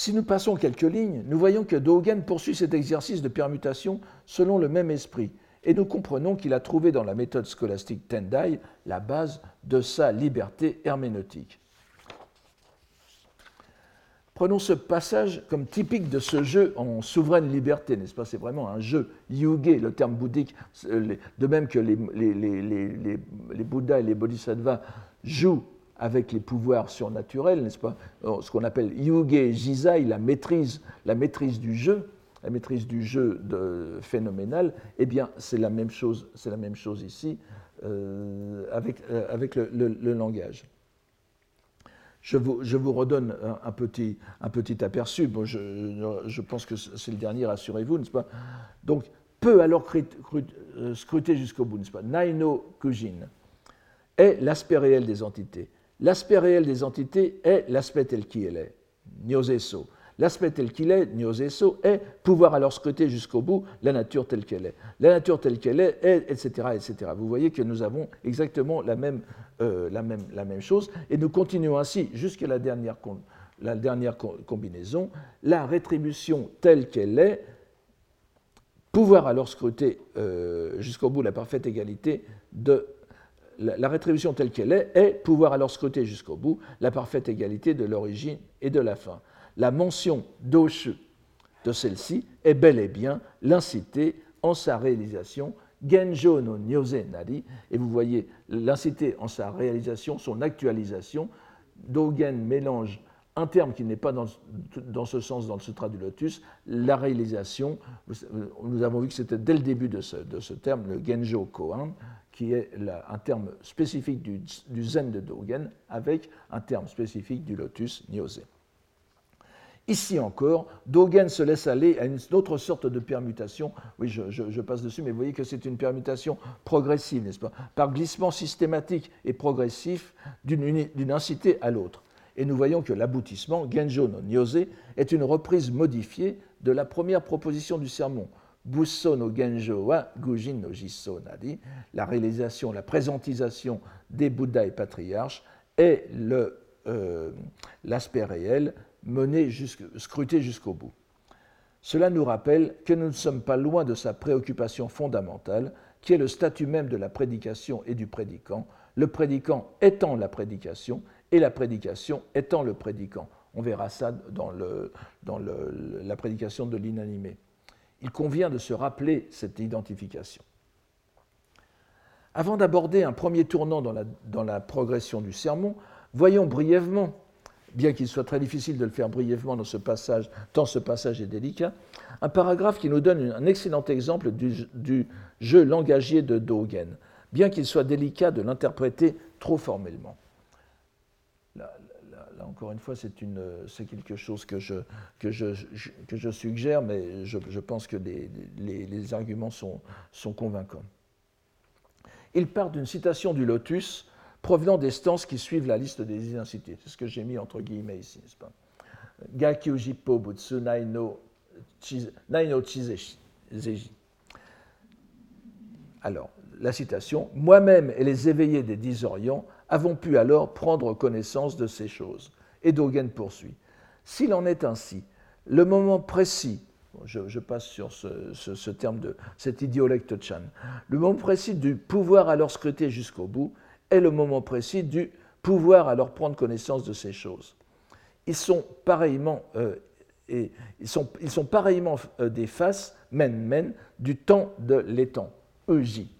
Si nous passons quelques lignes, nous voyons que Dogen poursuit cet exercice de permutation selon le même esprit, et nous comprenons qu'il a trouvé dans la méthode scolastique Tendai la base de sa liberté herméneutique. Prenons ce passage comme typique de ce jeu en souveraine liberté, n'est-ce pas? C'est vraiment un jeu yuge, le terme bouddhique, de même que les, les, les, les Bouddhas et les Bodhisattvas jouent avec les pouvoirs surnaturels, n'est-ce pas? Ce qu'on appelle yuge jizai, la maîtrise, la maîtrise du jeu, la maîtrise du jeu phénoménal, eh bien, c'est la même chose, c'est la même chose ici euh, avec, euh, le, langage. Je vous, je vous redonne un, petit, un petit aperçu. Bon, je, je, pense que c'est le dernier, rassurez-vous, n'est-ce pas? Donc, peut alors euh, scruter jusqu'au bout, n'est-ce pas? Naino Kujin est l'aspect réel des entités. L'aspect réel des entités est l'aspect tel qu'il est, Nyoseso. L'aspect tel qu'il est, Nyoseso, est pouvoir alors scruter jusqu'au bout la nature telle qu'elle est. La nature telle qu'elle est, est, etc., etc. Vous voyez que nous avons exactement la même, euh, la même, chose, et nous continuons ainsi jusqu'à la dernière, la dernière combinaison. La rétribution telle qu'elle est, pouvoir alors scruter euh, jusqu'au bout la parfaite égalité de la, rétribution telle qu'elle est est pouvoir alors scruter jusqu'au bout la parfaite égalité de l'origine et de la fin. La mention d'Oshu de celle-ci est bel et bien l'inciter en sa réalisation Genjo no Nyose Nari, et vous voyez l'inciter en sa réalisation, son actualisation. Dogen mélange un terme qui n'est pas dans, ce sens dans le Sutra du Lotus, la réalisation. Nous avons vu que c'était dès le début de ce, de ce terme, le Genjo Koan, qui est un terme spécifique du, zen de Dogen avec un terme spécifique du lotus Nyose. Ici encore, Dogen se laisse aller à une autre sorte de permutation. Oui, je, passe dessus, mais vous voyez que c'est une permutation progressive, n'est-ce pas? Par glissement systématique et progressif d'une incité à l'autre. Et nous voyons que l'aboutissement, Genjo no Nyose, est une reprise modifiée de la première proposition du sermon, Busso no Genjo wa Gujin no Jisso Nadi, la réalisation, la présentisation des Bouddhas et patriarches est euh, l'aspect réel mené scruté jusqu'au bout. Cela nous rappelle que nous ne sommes pas loin de sa préoccupation fondamentale, qui est le statut même de la prédication et du prédicant, le prédicant étant la prédication et la prédication étant le prédicant. On verra ça dans, le, dans la prédication de l'inanimé il convient de se rappeler cette identification. Avant d'aborder un premier tournant dans la, progression du sermon, voyons brièvement, bien qu'il soit très difficile de le faire brièvement dans ce passage, tant ce passage est délicat, un paragraphe qui nous donne un excellent exemple du, du jeu langagier de Dogen, bien qu'il soit délicat de l'interpréter trop formellement encore une fois, c'est quelque chose que je, suggère, mais je, pense que les, arguments sont, convaincants. Il part d'une citation du Lotus provenant des stances qui suivent la liste des identités. C'est ce que j'ai mis entre guillemets ici, n'est-ce pas? Butsu Naino Chizeji. Alors, la citation Moi-même et les éveillés des dix Orients avons pu alors prendre connaissance de ces choses. Et Dogen poursuit. S'il en est ainsi, le moment précis, je, passe sur ce, terme de cet idiolecte Chan, le moment précis du pouvoir alors scruter jusqu'au bout est le moment précis du pouvoir alors prendre connaissance de ces choses. Ils sont pareillement, euh, ils sont, ils sont pareillement euh, des faces, men men, du temps de l'étang, Euji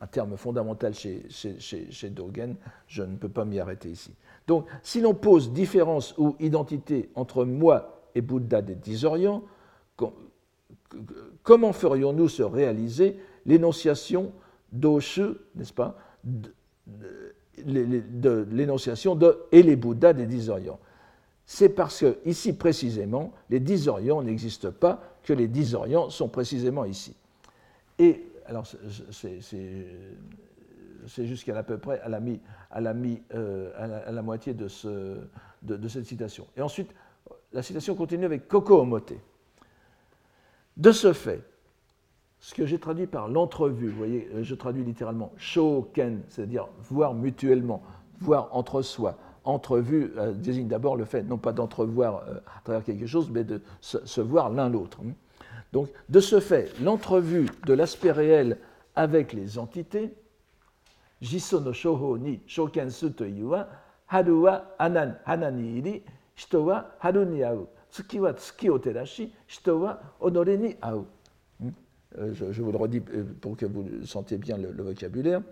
un terme fondamental chez, Dogen, je ne peux pas m'y arrêter ici. Donc, si l'on pose différence ou identité entre moi et Bouddha des dix Orients, comment ferions-nous se réaliser l'énonciation d'Oshu, n'est-ce pas, de, l'énonciation de et les Bouddhas des dix Orients C'est parce que, ici précisément, les dix Orients n'existent pas, que les dix Orients sont précisément ici. Et alors c'est jusqu'à à peu près à la, mi, à la, moitié de, ce, de, cette citation. Et ensuite, la citation continue avec Koko Omote. De ce fait, ce que j'ai traduit par l'entrevue, vous voyez, je traduis littéralement shoken, c'est-à-dire voir mutuellement, voir entre soi. Entrevue désigne d'abord le fait, non pas d'entrevoir à travers quelque chose, mais de se voir l'un l'autre. Donc, de ce fait, l'entrevue de l'aspect réel avec les entités, ni haru wa anan, hanani iri, hito wa haru ni au, tsuki wa tsuki o terashi, hito wa onore ni au. Hmm? Euh, je, vous le redis euh, pour que vous sentiez bien le, le vocabulaire.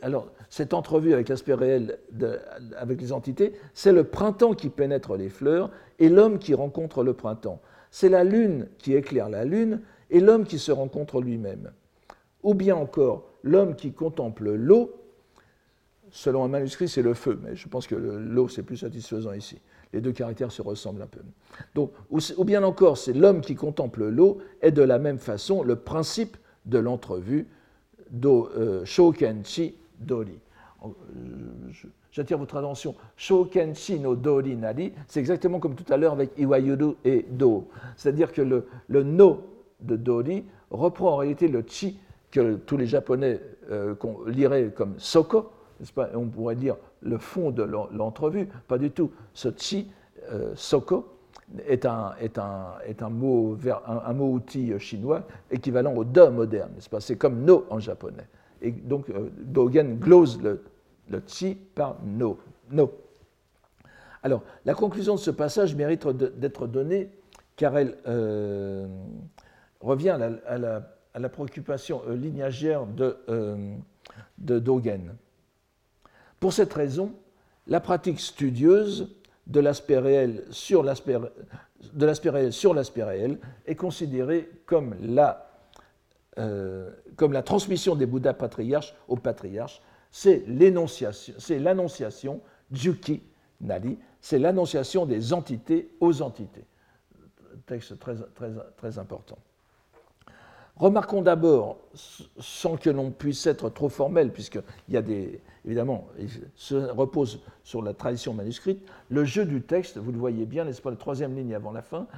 Alors cette entrevue avec l'aspect réel avec les entités, c'est le printemps qui pénètre les fleurs et l'homme qui rencontre le printemps c'est la lune qui éclaire la lune et l'homme qui se rencontre lui-même. Ou bien encore, l'homme qui contemple l'eau, selon un manuscrit, c'est le feu, mais je pense que l'eau, c'est plus satisfaisant ici. Les deux caractères se ressemblent un peu. Donc, ou, bien encore, c'est l'homme qui contemple l'eau, est de la même façon le principe de l'entrevue, do, euh, shokenchi dori. Euh, j'attire votre attention, Shokenshi no Dori Nari, c'est exactement comme tout à l'heure avec Iwayuru et Do. C'est-à-dire que le, no de Dori reprend en réalité le chi que tous les Japonais euh, liraient comme Soko, on pourrait dire le fond de l'entrevue, pas du tout. Ce chi, euh, Soko, est un, est un, un mot, un, mot outil chinois équivalent au de moderne, C'est comme no en japonais. Et donc, euh, Dogen glose le le par no. no. Alors, la conclusion de ce passage mérite d'être donnée car elle euh, revient à la, préoccupation euh, lignagère de, de Dogen. Pour cette raison, la pratique studieuse de l'aspect réel sur l'aspect de l'aspect réel sur l'aspect réel est considérée comme la, comme la transmission des Bouddhas patriarches aux patriarches c'est l'annonciation, Juki Nari, c'est l'annonciation des entités aux entités. Texte très, très, très important. Remarquons d'abord, sans que l'on puisse être trop formel, puisqu'il y a des. Évidemment, se repose sur la tradition manuscrite, le jeu du texte, vous le voyez bien, n'est-ce pas, la troisième ligne avant la fin,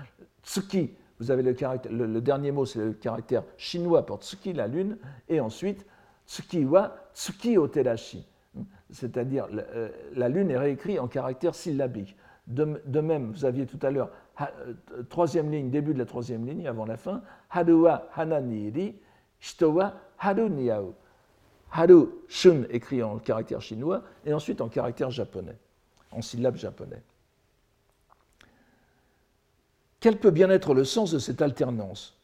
Tsuki, vous avez le, dernier mot, c'est le caractère chinois pour Tsuki, la lune, et ensuite tsuki wa tsuki o terashi. C'est-à-dire, euh, la lune est réécrite en caractère syllabique. De, même, vous aviez tout à l'heure, euh, troisième ligne, début de la troisième ligne, avant la fin, haru wa hana ni iri, shito wa haru ni au. Haru, shun, écrit en caractère chinois, et ensuite en caractère japonais, en syllabe japonais. Quel peut bien être le sens de cette alternance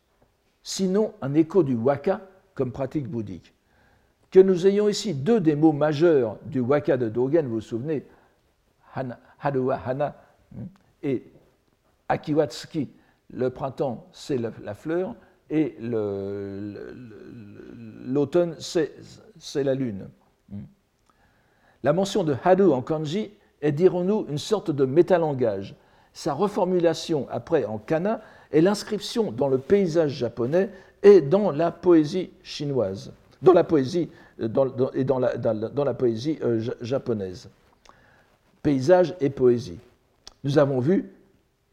Sinon un écho du waka comme pratique bouddhique? Que nous ayons ici deux des mots majeurs du waka de Dogen, vous vous souvenez, hana, Hana hmm, et Akiwatsuki, le printemps c'est la, fleur et l'automne c'est la lune. Hmm. La mention de Haru en kanji est, dirons-nous, une sorte de métalangage. Sa reformulation après en kana est l'inscription dans le paysage japonais et dans la poésie chinoise dans la poésie, euh, et dans la, poésie euh, japonaise. Paysage et poésie. Nous avons vu,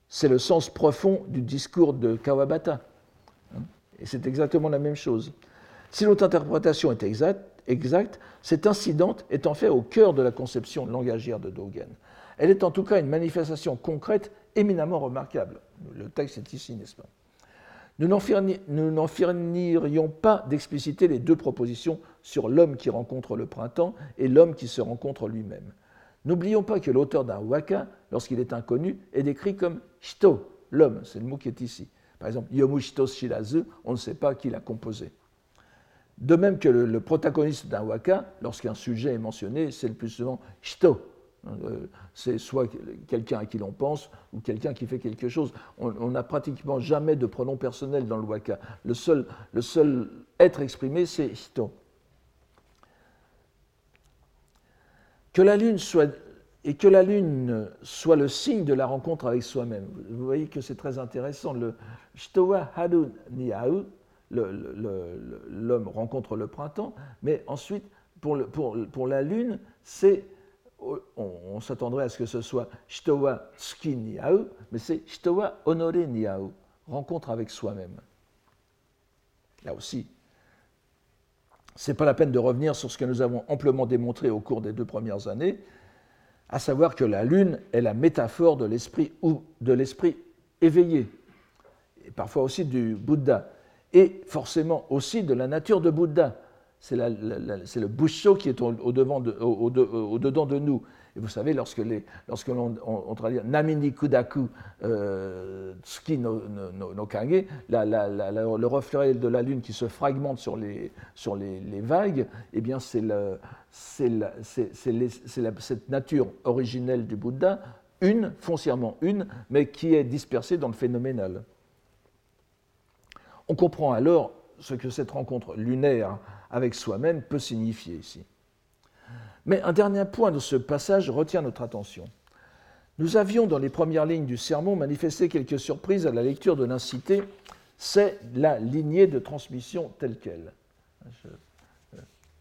c'est le sens profond du discours de Kawabata. Hein, et c'est exactement la même chose. Si notre interprétation est exacte, exacte, cet incident est en fait au cœur de la conception langagière de Dogen. Elle est en tout cas une manifestation concrète éminemment remarquable. Le texte est ici, n'est-ce pas? Nous n'en finirions pas d'expliciter les deux propositions sur l'homme qui rencontre le printemps et l'homme qui se rencontre lui-même. N'oublions pas que l'auteur d'un waka, lorsqu'il est inconnu, est décrit comme hito, l'homme, c'est le mot qui est ici. Par exemple, yomu hito shirazu, on ne sait pas qui l'a composé. De même que le, le protagoniste d'un waka, lorsqu'un sujet est mentionné, c'est le plus souvent hito, euh, c'est soit quelqu'un à qui l'on pense ou quelqu'un qui fait quelque chose. On n'a pratiquement jamais de pronom personnel dans le waka. Le seul, être exprimé, c'est hito. Que la lune soit et que la lune soit le signe de la rencontre avec soi-même. Vous voyez que c'est très intéressant. Le shitowa haru ni l'homme rencontre le printemps, mais ensuite pour, la Lune, c'est, on, s'attendrait à ce que ce soit Shitowa Tsuki Niao, mais c'est Shitowa Honore Niao, rencontre avec soi-même. Là aussi, ce n'est pas la peine de revenir sur ce que nous avons amplement démontré au cours des deux premières années, à savoir que la Lune est la métaphore de l'esprit ou de l'esprit éveillé, et parfois aussi du Bouddha, et forcément aussi de la nature de Bouddha c'est le Busho qui est au, dedans de nous. Et vous savez, lorsque, l'on on, traduit Namini Kudaku euh, Tsuki no, no, le reflet de la lune qui se fragmente sur les, les, vagues, eh bien c'est cette nature originelle du Bouddha, une, foncièrement une, mais qui est dispersée dans le phénoménal. On comprend alors ce que cette rencontre lunaire avec soi-même peut signifier ici. Mais un dernier point de ce passage retient notre attention. Nous avions dans les premières lignes du sermon manifesté quelques surprises à la lecture de l'incité, c'est la lignée de transmission telle qu'elle,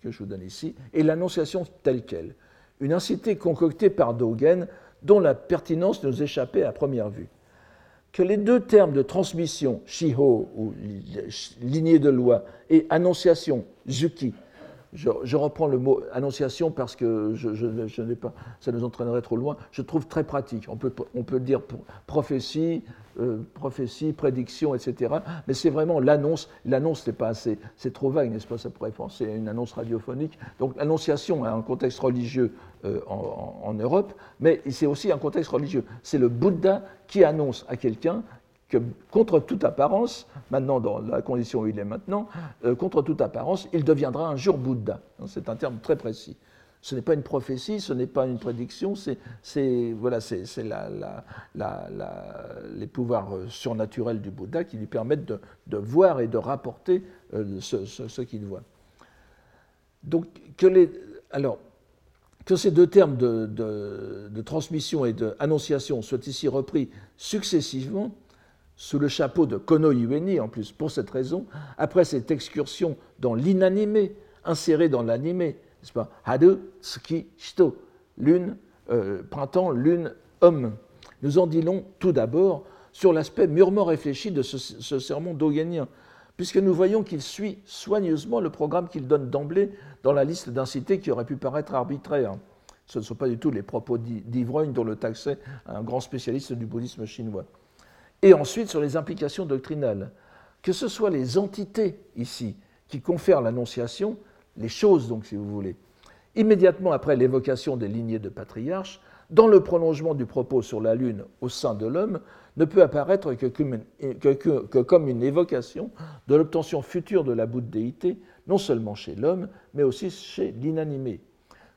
que je vous donne ici, et l'annonciation telle qu'elle. Une incité concoctée par Dogen dont la pertinence nous échappait à première vue que les deux termes de transmission, shiho ou lignée de loi, et annonciation, zuki, je, reprends le mot annonciation parce que ça nous entraînerait trop loin, je trouve très pratique. On peut, on peut dire prophétie, euh, prophétie, prédiction, etc. Mais c'est vraiment l'annonce. L'annonce, c'est pas assez, c'est trop vague, n'est-ce pas Ça pourrait penser à une annonce radiophonique. Donc l'annonciation a un contexte religieux euh, en, Europe, mais c'est aussi un contexte religieux. C'est le Bouddha qui annonce à quelqu'un que contre toute apparence, maintenant dans la condition où il est maintenant, euh, contre toute apparence, il deviendra un jour Bouddha. C'est un terme très précis. Ce n'est pas une prophétie, ce n'est pas une prédiction, c'est voilà, les pouvoirs euh, surnaturels du Bouddha qui lui permettent de, voir et de rapporter euh, ce, qu'il voit. Donc, que ces deux termes de transmission et d'annonciation soient ici repris successivement, sous le chapeau de Kono Iweni, en plus, pour cette raison, après cette excursion dans l'inanimé, insérée dans l'animé, n'est-ce pas lune, euh, printemps, lune, homme. Nous en disons tout d'abord sur l'aspect mûrement réfléchi de ce, sermon dogenien, puisque nous voyons qu'il suit soigneusement le programme qu'il donne d'emblée dans la liste d'incités qui aurait pu paraître arbitraire. Ce ne sont pas du tout les propos d'Ivrogne dont le taxait un grand spécialiste du bouddhisme chinois et ensuite sur les implications doctrinales. Que ce soit les entités ici qui confèrent l'annonciation, les choses donc si vous voulez, immédiatement après l'évocation des lignées de patriarches, dans le prolongement du propos sur la Lune au sein de l'homme, ne peut apparaître que comme, une, évocation de l'obtention future de la bouddhéité, non seulement chez l'homme, mais aussi chez l'inanimé.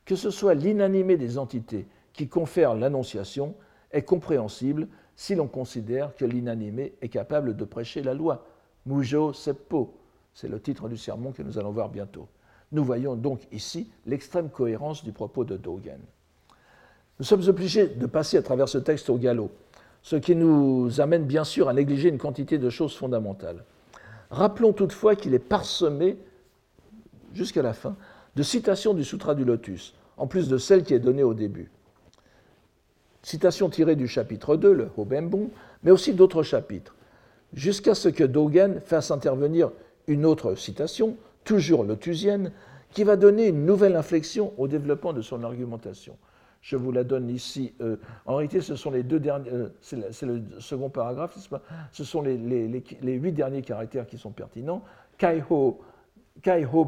Que ce soit l'inanimé des entités qui confère l'annonciation est compréhensible si l'on considère que l'inanimé est capable de prêcher la loi. Mujo Seppo, c'est le titre du sermon que nous allons voir bientôt. Nous voyons donc ici l'extrême cohérence du propos de Dogen. Nous sommes obligés de passer à travers ce texte au galop, ce qui nous amène bien sûr à négliger une quantité de choses fondamentales. Rappelons toutefois qu'il est parsemé, jusqu'à la fin, de citations du Sutra du Lotus, en plus de celle qui est donnée au début. Citation tirée du chapitre 2, le Hobembon, mais aussi d'autres chapitres, jusqu'à ce que Dogen fasse intervenir une autre citation, toujours lotusienne, qui va donner une nouvelle inflexion au développement de son argumentation. Je vous la donne ici. Euh, en réalité, ce sont les deux derniers. Euh, c'est le second paragraphe, Ce sont les, huit derniers caractères qui sont pertinents. Kaiho, Kaiho,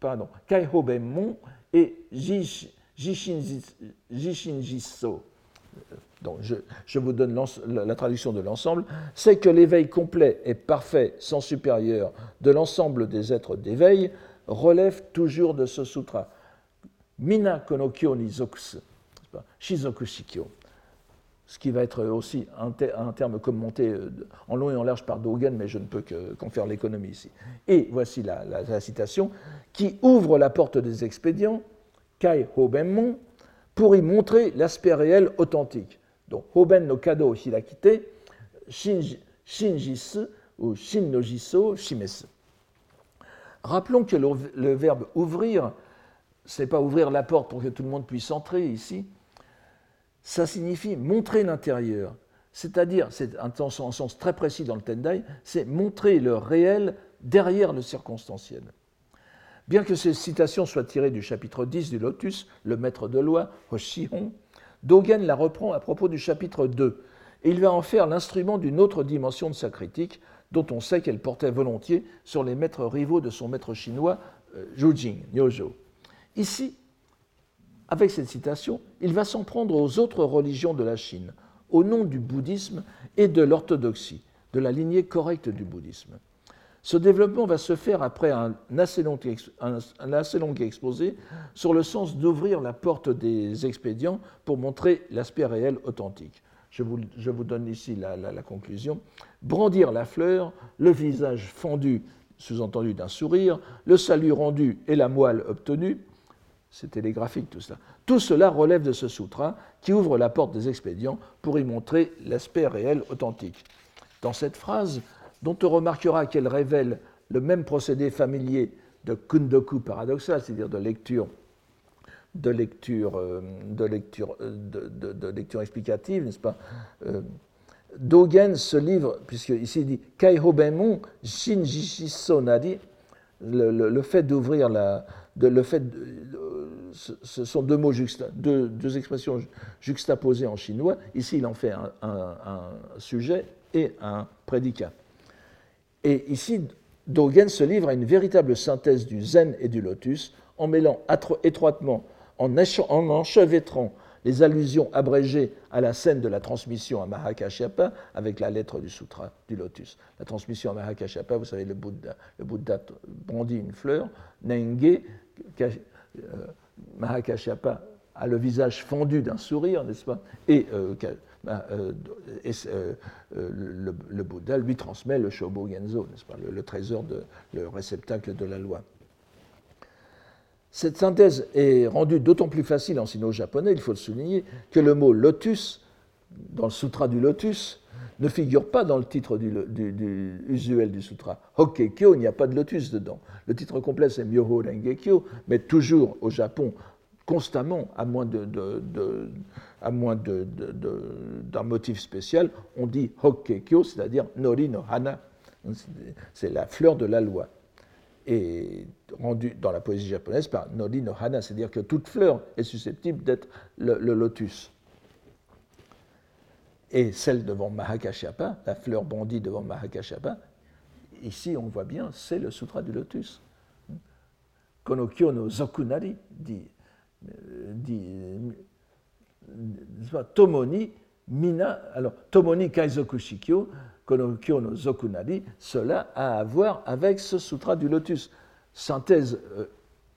pardon, Kaiho et Jishinjiso donc je, vous donne la, traduction de l'ensemble, c'est que l'éveil complet et parfait, sans supérieur, de l'ensemble des êtres d'éveil relève toujours de ce sutra. Mina konokyo ni zokusu, shizoku shikyo. Ce qui va être aussi un, terme commenté euh, en long et en large par Dogen, mais je ne peux qu'en faire l'économie ici. Et voici la, la, citation qui ouvre la porte des expédients, Kai Hobenmon, pour y montrer l'aspect réel authentique. Donc, Hoben no Kado Hirakite, Shinjisu ou Shin no Shimesu. Rappelons que le, verbe ouvrir ce n'est pas ouvrir la porte pour que tout le monde puisse entrer ici, ça signifie montrer l'intérieur. C'est-à-dire, c'est un sens très précis dans le Tendai, c'est montrer le réel derrière le circonstanciel. Bien que ces citations soient tirées du chapitre 10 du Lotus, le maître de loi, Hoshihon, Dogen la reprend à propos du chapitre 2, et il va en faire l'instrument d'une autre dimension de sa critique, dont on sait qu'elle portait volontiers sur les maîtres rivaux de son maître chinois, euh, Jing, Nyojo. Ici, avec cette citation, il va s'en prendre aux autres religions de la Chine, au nom du bouddhisme et de l'orthodoxie, de la lignée correcte du bouddhisme. Ce développement va se faire après un assez long, exposé sur le sens d'ouvrir la porte des expédients pour montrer l'aspect réel authentique. Je vous, donne ici la, conclusion. Brandir la fleur, le visage fendu, sous-entendu d'un sourire, le salut rendu et la moelle obtenue, c'est télégraphique tout cela. Tout cela relève de ce sutra qui ouvre la porte des expédients pour y montrer l'aspect réel authentique. Dans cette phrase, dont on remarquera qu'elle révèle le même procédé familier de kundoku paradoxal, c'est-à-dire de lecture, de lecture, euh, de lecture, euh, de, lecture explicative, n'est-ce pas euh, Dogen se livre, puisque ici il dit Kaiho Benmon Shinjishi Sonari, le, fait d'ouvrir la, le fait ce sont deux mots deux, expressions juxtaposées en chinois. Ici, il en fait un, sujet et un prédicat. Et ici, Dogen se livre à une véritable synthèse du zen et du lotus en mêlant étroitement, en, en enchevêtrant les allusions abrégées à la scène de la transmission à Mahakashyapa avec la lettre du sutra du lotus. La transmission à Mahakashyapa, vous savez, le Bouddha, le brandit une fleur, Nenge, euh, Mahakashyapa a le visage fendu d'un sourire, n'est-ce pas? Euh, bah, euh, le, Bouddha lui transmet le Shobo Genzo, pas le, trésor, le réceptacle de la loi. Cette synthèse est rendue d'autant plus facile en sino-japonais, il faut le souligner, que le mot lotus, dans le sutra du lotus, ne figure pas dans le titre du, usuel du sutra. Hokkekyo, il n'y a pas de lotus dedans. Le titre complet, c'est Myoho Rengekyo, mais toujours au Japon, constamment, à moins de, d'un motif spécial, on dit Hokkekyo, c'est-à-dire Nori no Hana. C'est la fleur de la loi. Et rendu dans la poésie japonaise par Nori no Hana, c'est-à-dire que toute fleur est susceptible d'être le lotus et celle devant Mahakashyapa, la fleur bondie devant Mahakashyapa, ici on voit bien, c'est le sutra du lotus. Konokyo no Zokunari dit Tomoni Mina, alors Tomoni Kaizoku Shikyo, Konokyo no Zokunari, cela a à voir avec ce sutra du lotus. Synthèse euh,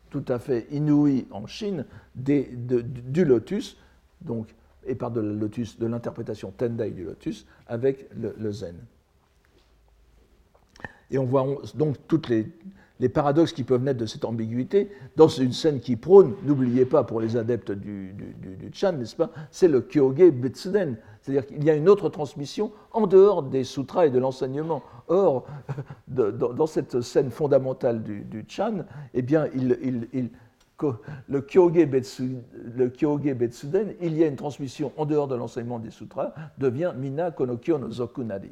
tout à fait inouïe en Chine du lotus, donc et par de, lotus, de l'interprétation Tendai du lotus avec le, zen. Et on voit donc toutes les, paradoxes qui peuvent naître de cette ambiguïté dans une scène qui prône, n'oubliez pas pour les adeptes du, du, Chan, n'est-ce pas, c'est le Kyoge Betsuden. C'est-à-dire qu'il y a une autre transmission en dehors des sutras et de l'enseignement. Or, dans, cette scène fondamentale du, Chan, eh bien, il le Kyoge, Betsuden, il y a une transmission en dehors de l'enseignement des sutras, devient Mina Konokyo no Zokunari.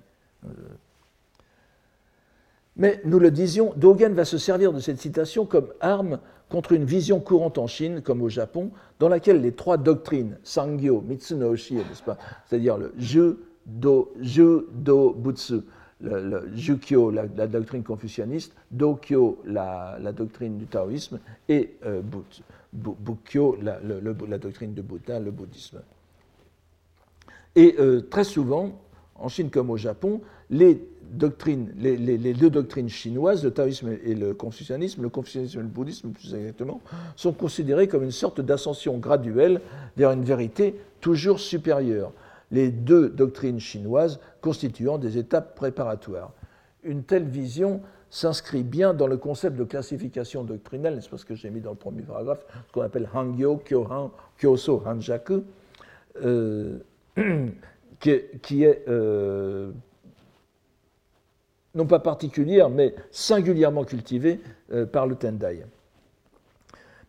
Mais nous le disions, Dogen va se servir de cette citation comme arme contre une vision courante en Chine, comme au Japon, dans laquelle les trois doctrines, Sangyo, Mitsunoshi, n'est-ce c'est-à-dire le Ju, Do, Ju, Do, Butsu, le, Jukyo, la, doctrine confucianiste, Dokyo, la, doctrine du taoïsme, et euh, Bukyo, la, doctrine du Bouddha, le bouddhisme. Et euh, très souvent, en Chine comme au Japon, les, deux doctrines chinoises, le taoïsme et le confucianisme, le confucianisme et le bouddhisme plus exactement, sont considérés comme une sorte d'ascension graduelle vers une vérité toujours supérieure les deux doctrines chinoises constituant des étapes préparatoires. Une telle vision s'inscrit bien dans le concept de classification doctrinale, c'est ce que j'ai mis dans le premier paragraphe, ce qu'on appelle Hangyo, Kyohan, Kyoso, Hanjaku, euh, qui, est euh, non pas particulière, mais singulièrement cultivée euh, par le Tendai.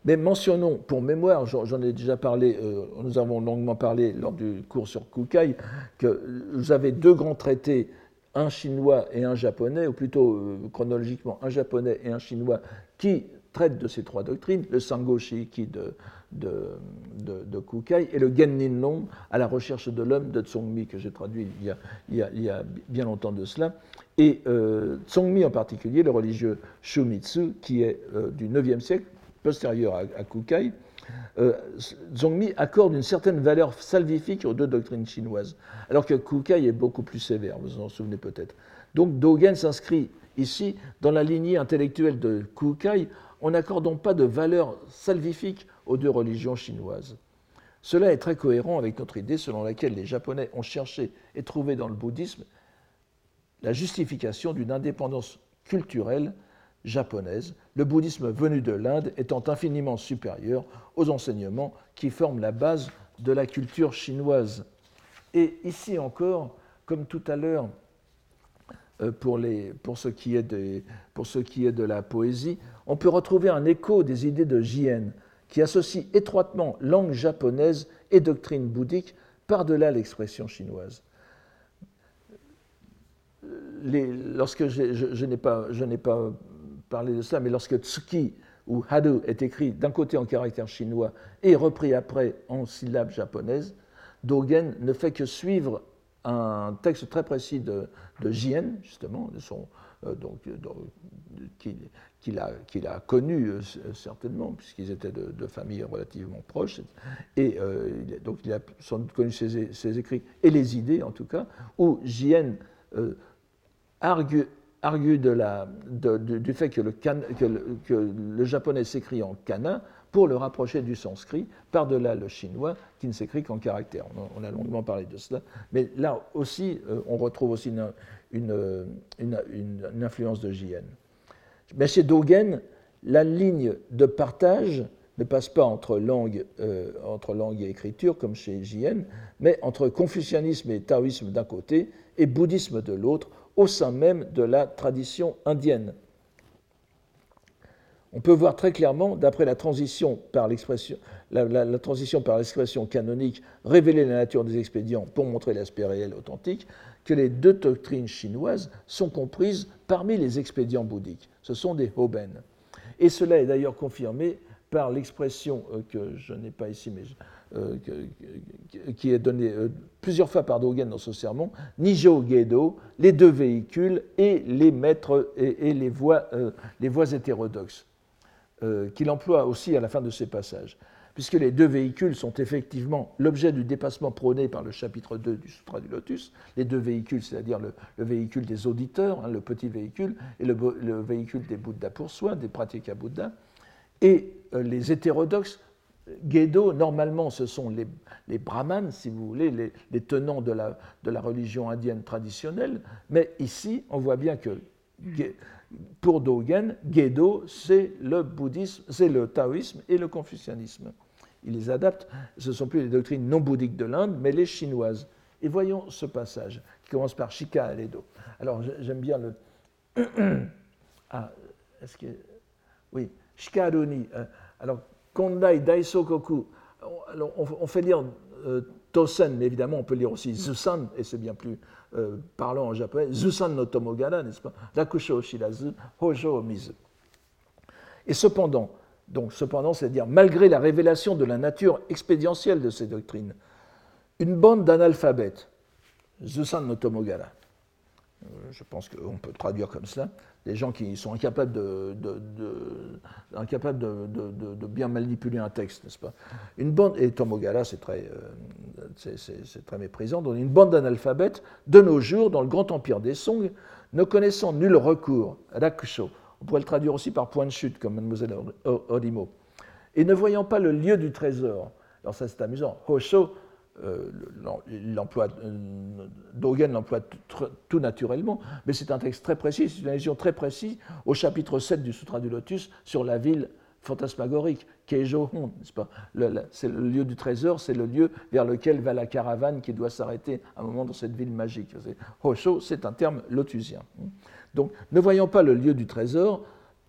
Mais mentionnons, pour mémoire, j'en ai déjà parlé, euh, nous avons longuement parlé lors du cours sur Kukai, que vous avez deux grands traités, un chinois et un japonais, ou plutôt chronologiquement un japonais et un chinois, qui traitent de ces trois doctrines, le Sango Shiiki de, de, Kukai et le Gennin Long à la recherche de l'homme de Tsongmi, que j'ai traduit il y, a, bien longtemps de cela. Et euh, Tsongmi en particulier, le religieux Shumitsu, qui est du IXe siècle, postérieur à, Kukai, euh, Zongmi accorde une certaine valeur salvifique aux deux doctrines chinoises, alors que Kukai est beaucoup plus sévère, vous vous en souvenez peut-être. Donc Dogen s'inscrit ici dans la lignée intellectuelle de Kukai en n'accordant pas de valeur salvifique aux deux religions chinoises. Cela est très cohérent avec notre idée selon laquelle les Japonais ont cherché et trouvé dans le bouddhisme la justification d'une indépendance culturelle japonaise, le bouddhisme venu de l'Inde étant infiniment supérieur aux enseignements qui forment la base de la culture chinoise. Et ici encore, comme tout à l'heure, euh, pour, ce qui est de, la poésie, on peut retrouver un écho des idées de Jien, qui associe étroitement langue japonaise et doctrine bouddhique par-delà l'expression chinoise. Lorsque je, n'ai pas, parler de ça, mais lorsque Tsuki ou Hadu est écrit d'un côté en caractère chinois et repris après en syllabes japonaises, Dogen ne fait que suivre un texte très précis de, de justement, de son, euh, donc, qu'il a, a, connu euh, certainement, puisqu'ils étaient de, familles relativement proches, et euh, donc il a sans doute connu ses, écrits, et les idées en tout cas, où Jien argue argue de la, du fait que le, que le, japonais s'écrit en kana pour le rapprocher du sanskrit, par-delà le chinois qui ne s'écrit qu'en caractère. On a longuement parlé de cela. Mais là aussi, euh, on retrouve aussi une, influence de JN. Mais chez Dogen, la ligne de partage ne passe pas entre langue, euh, et écriture, comme chez JN, mais entre confucianisme et taoïsme d'un côté et bouddhisme de l'autre, au sein même de la tradition indienne. On peut voir très clairement, d'après la transition par l'expression, canonique, révéler la nature des expédients pour montrer l'aspect réel authentique, que les deux doctrines chinoises sont comprises parmi les expédients bouddhiques. Ce sont des hoben. Et cela est d'ailleurs confirmé par l'expression euh, que je n'ai pas ici, mais euh, qui est donné euh, plusieurs fois par Dogen dans ce sermon, Nijo Gedo, les deux véhicules et les maîtres et, les voies hétérodoxes, qu'il emploie aussi à la fin de ses passages. Puisque les deux véhicules sont effectivement l'objet du dépassement prôné par le chapitre 2 du Sutra du Lotus, les deux véhicules, c'est-à-dire le, véhicule des auditeurs, hein, le petit véhicule, et le, véhicule des Bouddhas pour soi, des pratiques à Bouddha, et les hétérodoxes Gedo, normalement, ce sont les, brahmanes, si vous voulez, les, tenants de la, religion indienne traditionnelle, mais ici, on voit bien que pour Dogen, Gedo, c'est le bouddhisme, c'est le taoïsme et le confucianisme. Il les adapte, ce ne sont plus les doctrines non bouddhiques de l'Inde, mais les chinoises. Et voyons ce passage, qui commence par Shika Aledo. Alors, j'aime bien le. ah, est-ce que. Oui, Shika Aruni. Euh, alors, Kondai Daisokoku, on, fait lire euh, Tosen, mais évidemment on peut lire aussi Zusan, et c'est bien plus euh, parlant en japonais, Zusan no Tomogara, n'est-ce pas? Rakusho Shirazu, Hojo Mizu. Et cependant, donc cependant, c'est-à-dire malgré la révélation de la nature expédientielle de ces doctrines, une bande d'analphabètes, Zusan no Tomogara, je pense qu'on peut traduire comme cela, des gens qui sont incapables de, bien manipuler un texte, n'est-ce pas? Une bande, et très, euh, c'est, très méprisant, donc une bande d'analphabètes, de nos jours, dans le grand empire des Song, ne connaissant nul recours, rakusho, on pourrait le traduire aussi par point de chute, comme Mademoiselle Orimo, et ne voyant pas le lieu du trésor, alors ça c'est amusant, Hosho, euh, l'emploi, euh, Dogen l'emploie tout naturellement, mais c'est un texte très précis, c'est une allusion très précise au chapitre 7 du Sutra du Lotus sur la ville fantasmagorique, Keijo-hon, n'est-ce pas? C'est le lieu du trésor, c'est le lieu vers lequel va la caravane qui doit s'arrêter à un moment dans cette ville magique. Hosho, c'est un terme lotusien. Donc, ne voyant pas le lieu du trésor,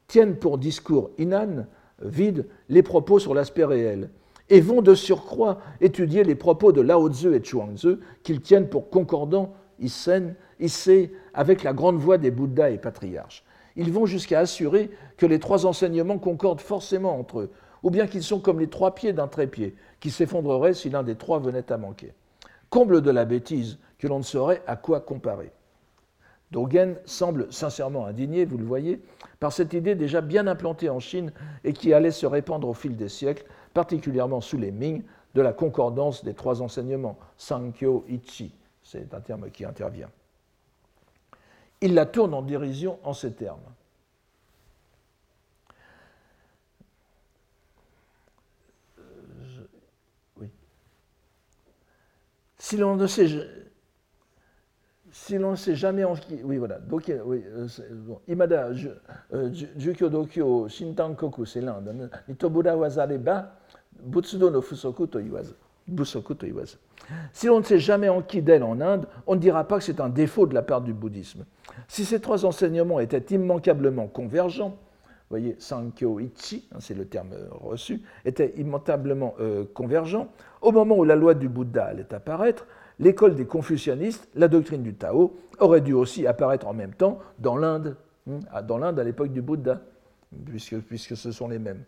tiennent pour discours inan vide les propos sur l'aspect réel et vont de surcroît étudier les propos de Lao Tzu et Chuang-Tzu qu'ils tiennent pour concordants ici avec la grande voix des Bouddhas et patriarches. Ils vont jusqu'à assurer que les trois enseignements concordent forcément entre eux, ou bien qu'ils sont comme les trois pieds d'un trépied qui s'effondrerait si l'un des trois venait à manquer. Comble de la bêtise que l'on ne saurait à quoi comparer. Dogen semble sincèrement indigné, vous le voyez, par cette idée déjà bien implantée en Chine et qui allait se répandre au fil des siècles, particulièrement sous les Ming, de la concordance des trois enseignements, Sankyo Ichi, c'est un terme qui intervient. Il la tourne en dérision en ces termes. oui. Si l'on ne sait si l'on ne sait jamais en oui voilà. Oui euh, imada euh, jukyo dokyo shintankoku c'est l'Inde. Nitobura wazareba butsudo no fusoku to iwazu. Si l'on ne sait jamais en qui d'elle en Inde on ne dira pas que c'est un défaut de la part du bouddhisme. Si ces trois enseignements étaient immanquablement convergents vous voyez, Sankyo Ichi, hein, c'est le terme euh, reçu, étaient immanquablement euh, convergents. Au moment où la loi du Bouddha allait apparaître, l'école des confucianistes, la doctrine du Tao, aurait dû aussi apparaître en même temps dans l'Inde, hein, dans l'Inde à l'époque du Bouddha, puisque, ce sont les mêmes.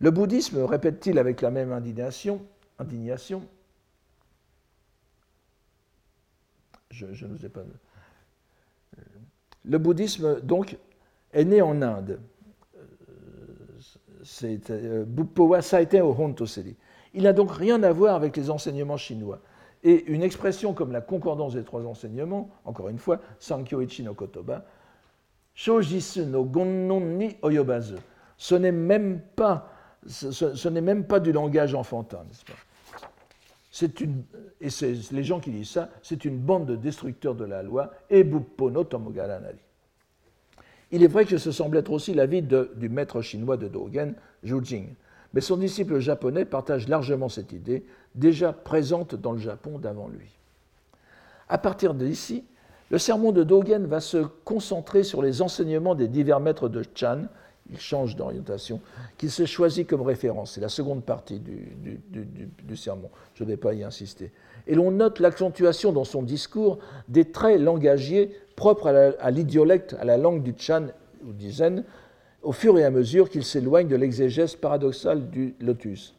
Le bouddhisme, répète-t-il avec la même indignation, indignation je, ne pas. Le bouddhisme, donc, est né en Inde. C'est euh, Buppowa Saiten. Il n'a donc rien à voir avec les enseignements chinois. Et une expression comme la concordance des trois enseignements, encore une fois, Sankyo Ichi no Kotoba, Shojisu no Gonnon ni Oyobazu, ce n'est même pas, ce, n'est même pas du langage enfantin, n'est-ce pas? C'est une, et c'est les gens qui disent ça, c'est une bande de destructeurs de la loi, et Buppo no Tomogaranari. Il est vrai que ce semble être aussi l'avis du maître chinois de Dogen, Zhu Jing, mais son disciple japonais partage largement cette idée, déjà présente dans le Japon d'avant lui. À partir d'ici, le sermon de Dogen va se concentrer sur les enseignements des divers maîtres de Chan, il change d'orientation, qu'il s'est choisi comme référence. C'est la seconde partie du, sermon, je ne vais pas y insister. Et l'on note l'accentuation dans son discours des traits langagiers propres à l'idiolecte, à, la langue du Chan ou du Zen, au fur et à mesure qu'il s'éloigne de l'exégèse paradoxale du lotus.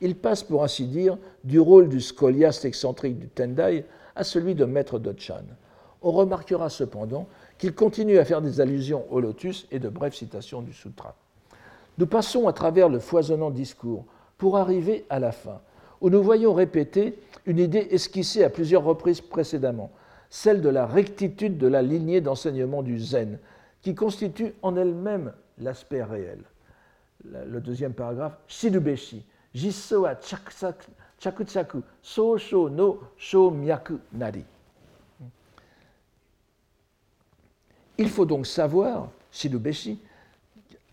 Il passe, pour ainsi dire, du rôle du scoliaste excentrique du Tendai à celui de maître de Chan. On remarquera cependant qu'il continue à faire des allusions au lotus et de brèves citations du sutra. Nous passons à travers le foisonnant discours pour arriver à la fin, où nous voyons répéter une idée esquissée à plusieurs reprises précédemment, celle de la rectitude de la lignée d'enseignement du zen, qui constitue en elle-même l'aspect réel. Le deuxième paragraphe, Shidubeshi, Jisoa Chakutsaku, So Sho no Sho Myaku Nari. Il faut donc savoir, Shidubeshi,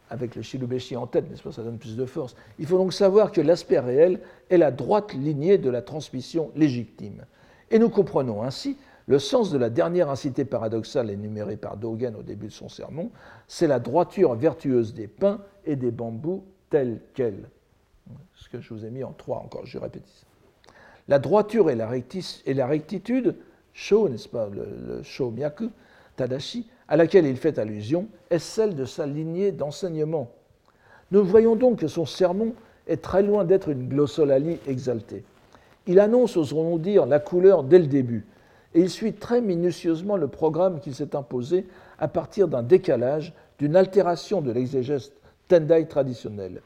avec le Shidubeshi en tête, n'est-ce pas, ça donne plus de force, il faut donc savoir que l'aspect réel est la droite lignée de la transmission légitime. Et nous comprenons ainsi le sens de la dernière incité paradoxale énumérée par Dogen au début de son sermon, c'est la droiture vertueuse des pins et des bambous tels quels. Ce que je vous ai mis en trois encore, je répète ça. La droiture et la, rectitude, sho, n'est-ce pas, le, sho myaku, tadashi, à laquelle il fait allusion, est celle de sa lignée d'enseignement. Nous voyons donc que son sermon est très loin d'être une glossolalie exaltée. Il annonce, oserons-nous dire, la couleur dès le début, et il suit très minutieusement le programme qu'il s'est imposé à partir d'un décalage, d'une altération de l'exégèse Tendai traditionnelle.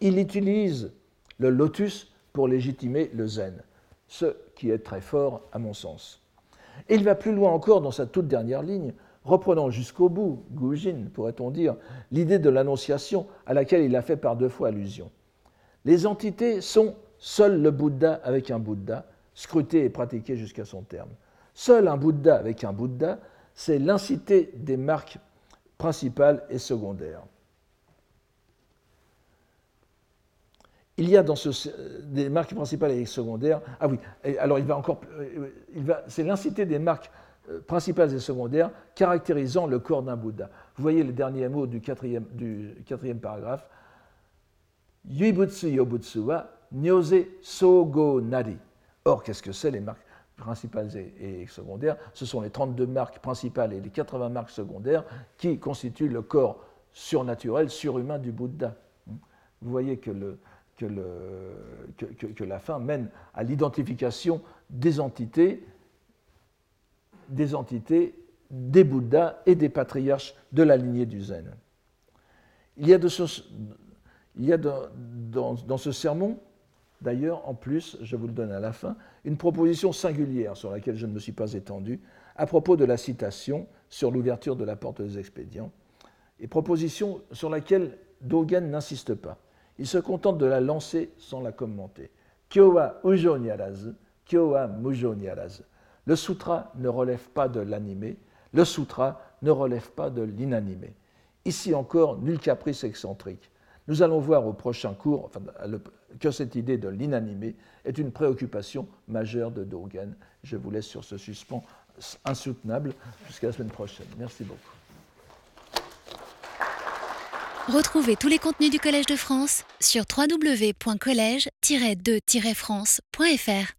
Il utilise le lotus pour légitimer le zen, ce qui est très fort à mon sens. Et il va plus loin encore dans sa toute dernière ligne, reprenant jusqu'au bout, Gujin pourrait-on dire, l'idée de l'annonciation à laquelle il a fait par deux fois allusion. Les entités sont seul le Bouddha avec un Bouddha, scruté et pratiqué jusqu'à son terme. Seul un Bouddha avec un Bouddha, c'est l'incité des marques principales et secondaires. Il y a dans ce, des marques principales et secondaires. Ah oui, alors il va encore. c'est l'incité des marques euh, principales et secondaires caractérisant le corps d'un Bouddha. Vous voyez mots du quatrième, du quatrième paragraphe. Yuibutsu Yobutsu wa Nyose Sogo Nari. Or, qu'est-ce que c'est les marques principales et, secondaires Ce sont les 32 marques principales et les 80 marques secondaires qui constituent le corps surnaturel, surhumain du Bouddha. Vous voyez que, la fin mène à l'identification des entités, des entités, des Bouddhas et des patriarches de la lignée du Zen. Il y a, dans ce sermon D'ailleurs, en plus, je vous le donne à la fin, une proposition singulière sur laquelle je ne me suis pas étendu à propos de la citation sur l'ouverture de la porte des expédients, et proposition sur laquelle Dogen n'insiste pas. Il se contente de la lancer sans la commenter. Kyowa ujo kyowa mujo. Le sutra ne relève pas de l'animé, le sutra ne relève pas de l'inanimé. Ici encore, nul caprice excentrique. Nous allons voir au prochain cours que cette idée de l'inanimé est une préoccupation majeure de Dogen. Je vous laisse sur ce suspens insoutenable jusqu'à la semaine prochaine. Merci beaucoup. Retrouvez tous les contenus du Collège de France sur www.colège-2-france.fr.